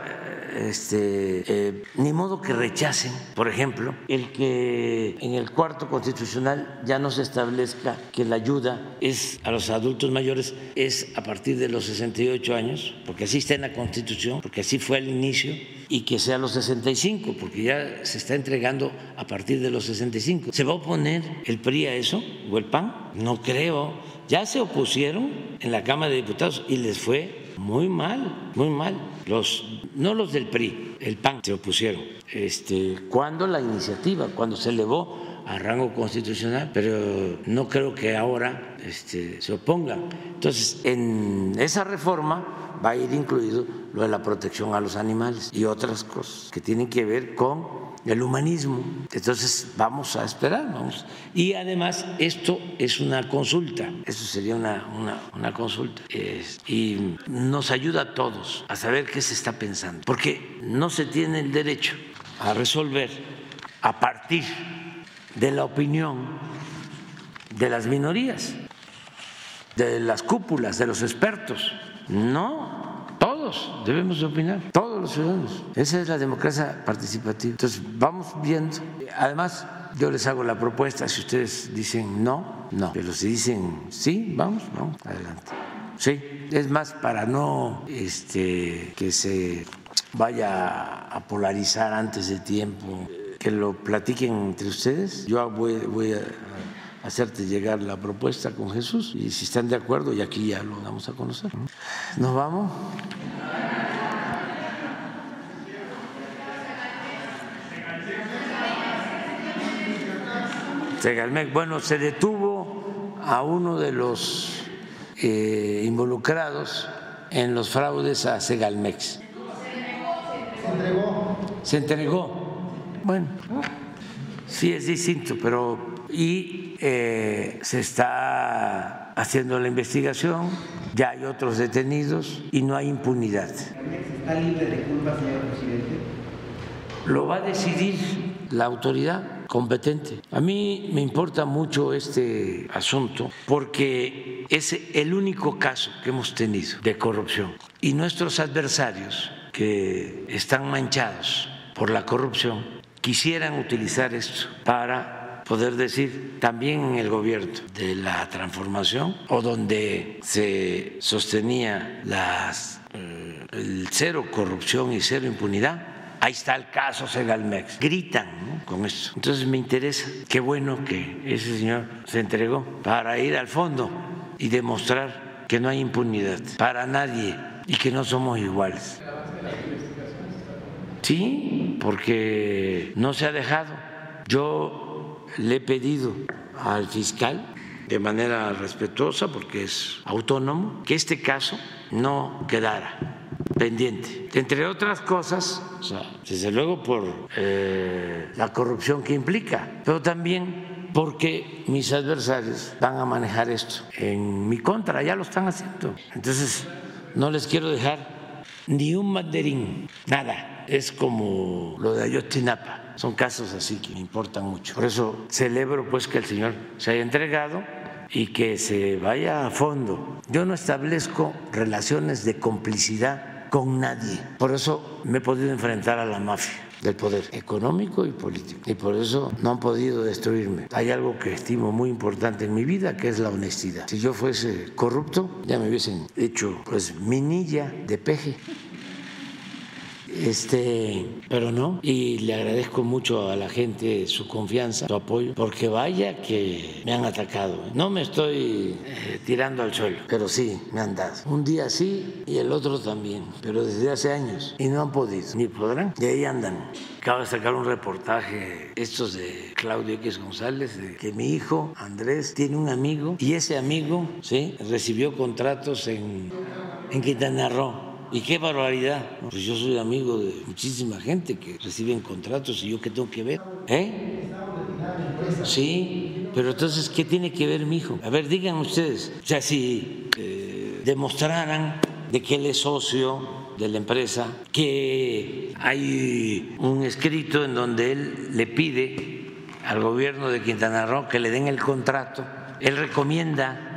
este, eh, ni modo que rechacen, por ejemplo, el que en el cuarto constitucional ya no se establezca que la ayuda es a los adultos mayores es a partir de los 68 años, porque así está en la Constitución, porque así fue al inicio, y que sea a los 65, porque ya se está entregando a partir de los 65. ¿Se va a oponer el PRI a eso o el PAN? No creo. Ya se opusieron en la Cámara de Diputados y les fue muy mal, muy mal. Los, no los del PRI, el PAN se opusieron. Este, cuando la iniciativa, cuando se elevó a rango constitucional, pero no creo que ahora este, se opongan. Entonces, en esa reforma va a ir incluido lo de la protección a los animales y otras cosas que tienen que ver con el humanismo. Entonces, vamos a esperar, vamos. Y además, esto es una consulta, eso sería una, una, consulta. Y nos ayuda a todos a saber qué se está pensando, porque no se tiene el derecho a resolver a partir de la opinión de las minorías, de las cúpulas, de los expertos. No, todos debemos de opinar, todos los ciudadanos. Esa es la democracia participativa. Entonces, vamos viendo. Además, yo les hago la propuesta, si ustedes dicen no, no, pero si dicen sí, vamos, vamos, adelante. Sí, es más, para no este, que se vaya a polarizar antes de tiempo, que lo platiquen entre ustedes. Yo voy, voy a hacerte llegar la propuesta con Jesús y si están de acuerdo, y aquí ya lo damos a conocer. ¿no? ¿Nos vamos? Segalmec, bueno, se detuvo a uno de los eh, involucrados en los fraudes a Segalmex. Se entregó. Se entregó. Bueno, sí es distinto, pero y eh, se está haciendo la investigación, ya hay otros detenidos y no hay impunidad. ¿Está libre de culpa, señor presidente? Lo va a decidir la autoridad competente. A mí me importa mucho este asunto porque es el único caso que hemos tenido de corrupción y nuestros adversarios que están manchados por la corrupción quisieran utilizar esto para poder decir también en el gobierno de la transformación o donde se sostenía las, eh, el cero corrupción y cero impunidad, Ahí está el caso Segalmex. Gritan ¿no? con eso. Entonces me interesa. Qué bueno que ese señor se entregó para ir al fondo y demostrar que no hay impunidad para nadie y que no somos iguales. Sí, porque no se ha dejado. Yo le he pedido al fiscal de manera respetuosa, porque es autónomo, que este caso no quedara pendiente. Entre otras cosas, desde luego por eh, la corrupción que implica, pero también porque mis adversarios van a manejar esto en mi contra, ya lo están haciendo. Entonces, no les quiero dejar ni un mandarín, nada. Es como lo de Ayotzinapa. Son casos así que me importan mucho. Por eso celebro pues que el Señor se haya entregado y que se vaya a fondo. Yo no establezco relaciones de complicidad con nadie. Por eso me he podido enfrentar a la mafia del poder económico y político. Y por eso no han podido destruirme. Hay algo que estimo muy importante en mi vida, que es la honestidad. Si yo fuese corrupto, ya me hubiesen hecho pues minilla de peje este, pero no, y le agradezco mucho a la gente su confianza, su apoyo, porque vaya que me han atacado. ¿eh? No me estoy eh, tirando al suelo, pero sí me han dado. Un día sí y el otro también, pero desde hace años y no han podido, ni podrán. Y ahí andan. Acabo de sacar un reportaje, estos de Claudio X González, de que mi hijo Andrés tiene un amigo y ese amigo ¿sí? recibió contratos en, en Quintana Roo y qué barbaridad. Pues yo soy amigo de muchísima gente que reciben contratos y yo qué tengo que ver. ¿Eh? Sí, pero entonces, ¿qué tiene que ver mi hijo? A ver, digan ustedes. O sea, si eh, demostraran de que él es socio de la empresa, que hay un escrito en donde él le pide al gobierno de Quintana Roo que le den el contrato, él recomienda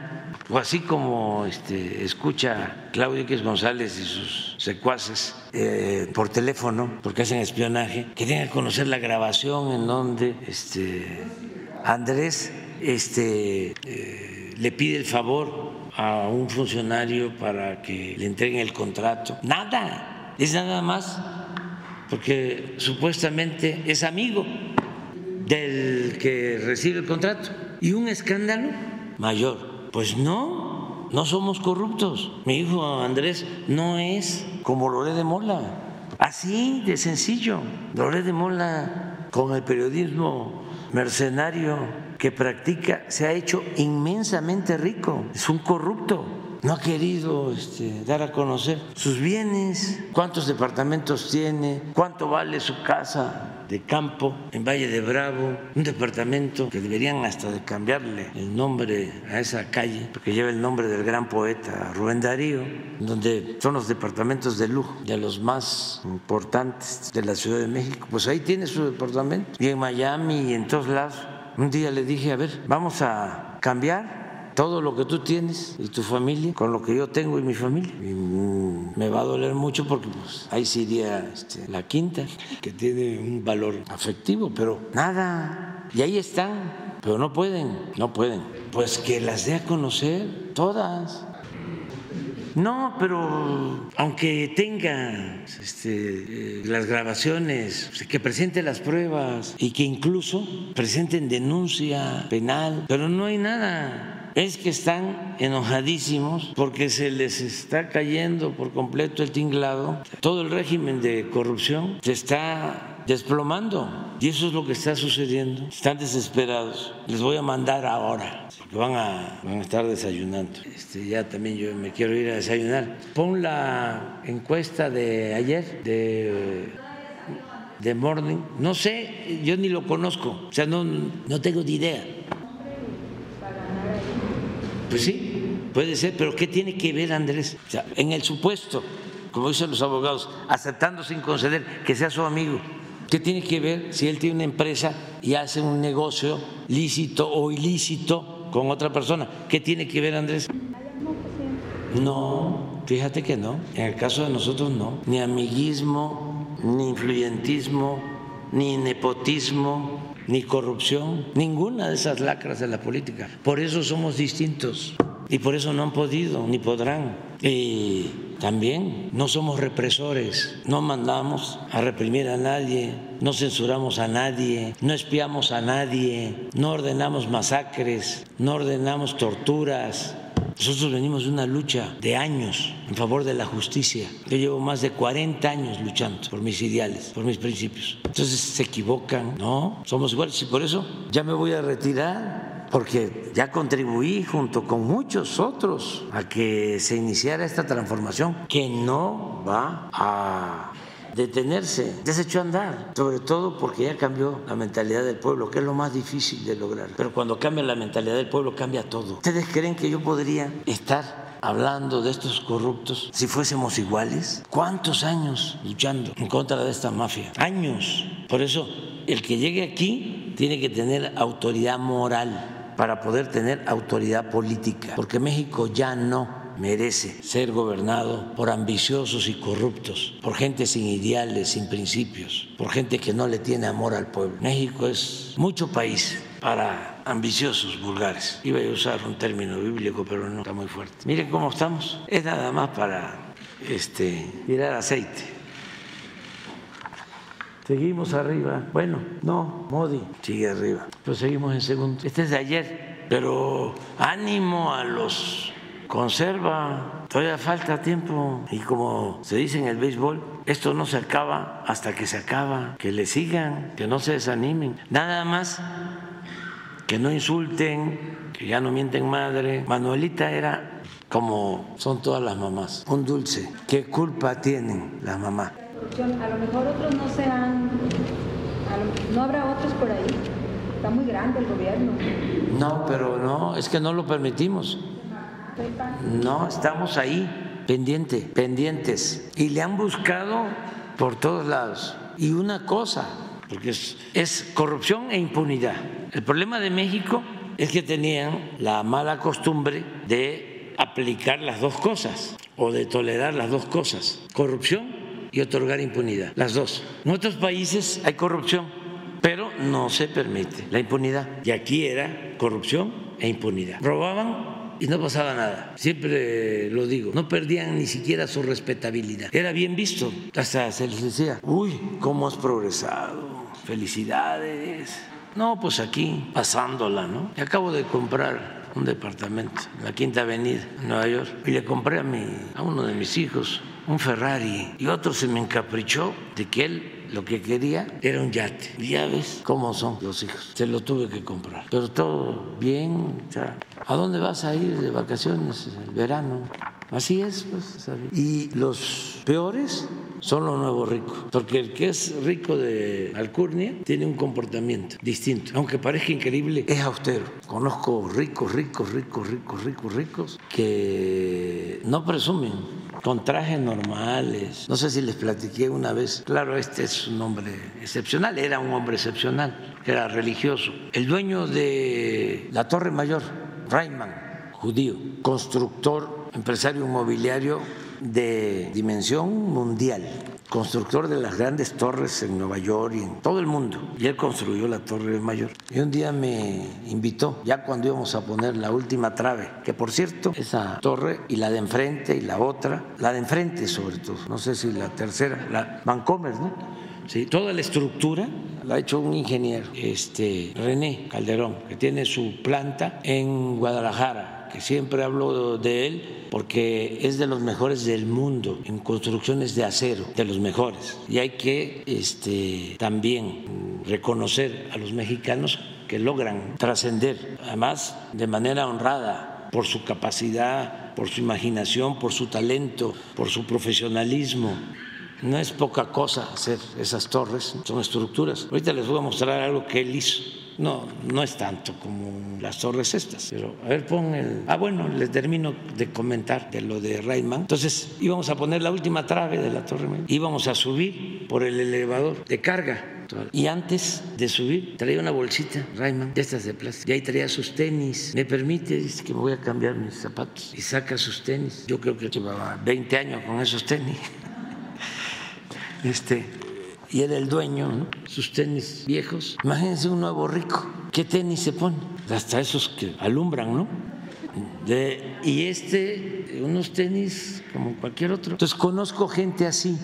así como este, escucha Claudio X González y sus secuaces eh, por teléfono, porque hacen espionaje, que tengan que conocer la grabación en donde este, Andrés este, eh, le pide el favor a un funcionario para que le entreguen el contrato. Nada, es nada más porque supuestamente es amigo del que recibe el contrato. Y un escándalo mayor pues no, no somos corruptos. Mi hijo Andrés no es como Loré de Mola. Así de sencillo. Loré de Mola con el periodismo mercenario que practica se ha hecho inmensamente rico. Es un corrupto. No ha querido este, dar a conocer sus bienes, cuántos departamentos tiene, cuánto vale su casa de campo en Valle de Bravo, un departamento que deberían hasta de cambiarle el nombre a esa calle, porque lleva el nombre del gran poeta Rubén Darío, donde son los departamentos de lujo, de los más importantes de la Ciudad de México. Pues ahí tiene su departamento, y en Miami y en todos lados. Un día le dije, a ver, vamos a cambiar todo lo que tú tienes y tu familia con lo que yo tengo y mi familia. Mm, me va a doler mucho porque pues, ahí sería este, la quinta, que tiene un valor afectivo, pero nada. Y ahí están, pero no pueden, no pueden. Pues que las dé a conocer todas. No, pero aunque tenga este, eh, las grabaciones, que presente las pruebas y que incluso presenten denuncia penal, pero no hay nada es que están enojadísimos porque se les está cayendo por completo el tinglado. Todo el régimen de corrupción se está desplomando y eso es lo que está sucediendo. Están desesperados. Les voy a mandar ahora porque van a, van a estar desayunando. Este, ya también yo me quiero ir a desayunar. Pon la encuesta de ayer de de Morning, no sé, yo ni lo conozco, o sea, no, no tengo ni idea. Pues sí, puede ser, pero ¿qué tiene que ver Andrés? En el supuesto, como dicen los abogados, aceptando sin conceder que sea su amigo. ¿Qué tiene que ver si él tiene una empresa y hace un negocio lícito o ilícito con otra persona? ¿Qué tiene que ver Andrés? No, fíjate que no. En el caso de nosotros no. Ni amiguismo, ni influyentismo, ni nepotismo, ni corrupción, ninguna de esas lacras de la política. Por eso somos distintos y por eso no han podido ni podrán. Y también no somos represores, no mandamos a reprimir a nadie, no censuramos a nadie, no espiamos a nadie, no ordenamos masacres, no ordenamos torturas. Nosotros venimos de una lucha de años en favor de la justicia. Yo llevo más de 40 años luchando por mis ideales, por mis principios. Entonces se equivocan, ¿no? Somos iguales y por eso ya me voy a retirar porque ya contribuí junto con muchos otros a que se iniciara esta transformación que no va a detenerse, ya se echó a andar, sobre todo porque ya cambió la mentalidad del pueblo, que es lo más difícil de lograr. Pero cuando cambia la mentalidad del pueblo, cambia todo. ¿Ustedes creen que yo podría estar hablando de estos corruptos si fuésemos iguales? ¿Cuántos años luchando en contra de esta mafia? Años. Por eso, el que llegue aquí tiene que tener autoridad moral para poder tener autoridad política, porque México ya no merece ser gobernado por ambiciosos y corruptos, por gente sin ideales, sin principios, por gente que no le tiene amor al pueblo. México es mucho país para ambiciosos vulgares. Iba a usar un término bíblico, pero no está muy fuerte. Miren cómo estamos. Es nada más para este, tirar aceite. Seguimos arriba. Bueno, no, Modi sigue arriba. Pero seguimos en segundo. Este es de ayer. Pero ánimo a los conserva, todavía falta tiempo y como se dice en el béisbol, esto no se acaba hasta que se acaba, que le sigan, que no se desanimen, nada más que no insulten, que ya no mienten madre. Manuelita era como son todas las mamás, un dulce. ¿Qué culpa tienen las mamás? A lo mejor otros no sean, no habrá otros por ahí. Está muy grande el gobierno. No, pero no, es que no lo permitimos. No, estamos ahí, pendiente, pendientes. Y le han buscado por todos lados. Y una cosa, porque es, corrupción e impunidad. El problema de México es que tenían la mala costumbre de aplicar las dos cosas o de tolerar las dos cosas, corrupción y otorgar impunidad, las dos. En otros países hay corrupción, pero no se permite la impunidad. Y aquí era corrupción e impunidad. Robaban y no pasaba nada. Siempre lo digo, no perdían ni siquiera su respetabilidad. Era bien visto. Hasta se les decía, uy, ¿cómo has progresado? Felicidades. No, pues aquí, pasándola, ¿no? Acabo de comprar un departamento en la Quinta Avenida, en Nueva York, y le compré a, mi, a uno de mis hijos un Ferrari. Y otro se me encaprichó de que él lo que quería era un yate. Ya ves cómo son los hijos. Se lo tuve que comprar. Pero todo bien. ¿A dónde vas a ir de vacaciones el verano? Así es, pues. Y los peores son los nuevos ricos, porque el que es rico de alcurnia tiene un comportamiento distinto, aunque parezca increíble, es austero. Conozco ricos, ricos, ricos, ricos, ricos, ricos, que no presumen con trajes normales. No sé si les platiqué una vez, claro, este es un hombre excepcional, era un hombre excepcional, era religioso. El dueño de la Torre Mayor, Reimann, judío, constructor, empresario inmobiliario de dimensión mundial constructor de las grandes torres en Nueva York y en todo el mundo. Y él construyó la Torre Mayor. Y un día me invitó, ya cuando íbamos a poner la última trave, que por cierto, esa torre y la de enfrente y la otra, la de enfrente sobre todo, no sé si la tercera, la Vancomer, ¿no? Sí, toda la estructura la ha hecho un ingeniero, este René Calderón, que tiene su planta en Guadalajara que siempre hablo de él porque es de los mejores del mundo en construcciones de acero, de los mejores. Y hay que este, también reconocer a los mexicanos que logran trascender, además de manera honrada, por su capacidad, por su imaginación, por su talento, por su profesionalismo. No es poca cosa hacer esas torres, son estructuras. Ahorita les voy a mostrar algo que él hizo no, no es tanto como las torres estas. Pero a ver, pon el. Ah, bueno, les termino de comentar de lo de Rayman. Entonces íbamos a poner la última trave de la torre. Íbamos a subir por el elevador de carga. Y antes de subir, traía una bolsita, Rayman, de estas de plástico. Y ahí traía sus tenis. Me permite, dice que me voy a cambiar mis zapatos. Y saca sus tenis. Yo creo que llevaba 20 años con esos tenis. [laughs] Este, y era el dueño, sus tenis viejos. Imagínense un nuevo rico, ¿qué tenis se pone? Hasta esos que alumbran, ¿no? Y este, unos tenis como cualquier otro. Entonces conozco gente así.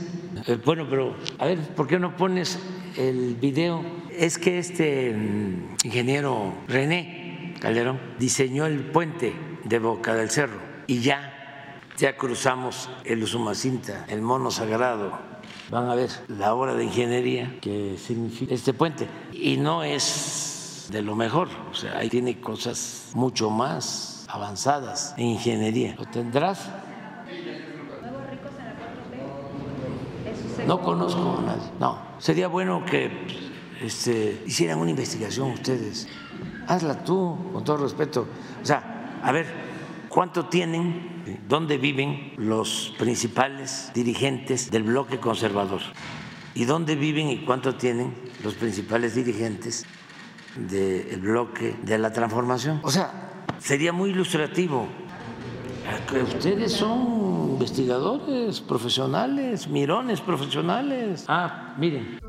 Eh, bueno, pero a ver, ¿por qué no pones el video? Es que este mm, ingeniero René Calderón diseñó el puente de Boca del Cerro y ya, ya cruzamos el Usumacinta, el mono sagrado. Van a ver la obra de ingeniería que significa este puente. Y no es de lo mejor, o sea, ahí tiene cosas mucho más avanzadas en ingeniería. ¿Lo tendrás? No conozco a nadie. No, sería bueno que este, hicieran una investigación ustedes. Hazla tú, con todo respeto. O sea, a ver, ¿cuánto tienen, dónde viven los principales dirigentes del bloque conservador? ¿Y dónde viven y cuánto tienen los principales dirigentes del bloque de la transformación? O sea, sería muy ilustrativo. Ustedes son investigadores profesionales, mirones profesionales. Ah, miren.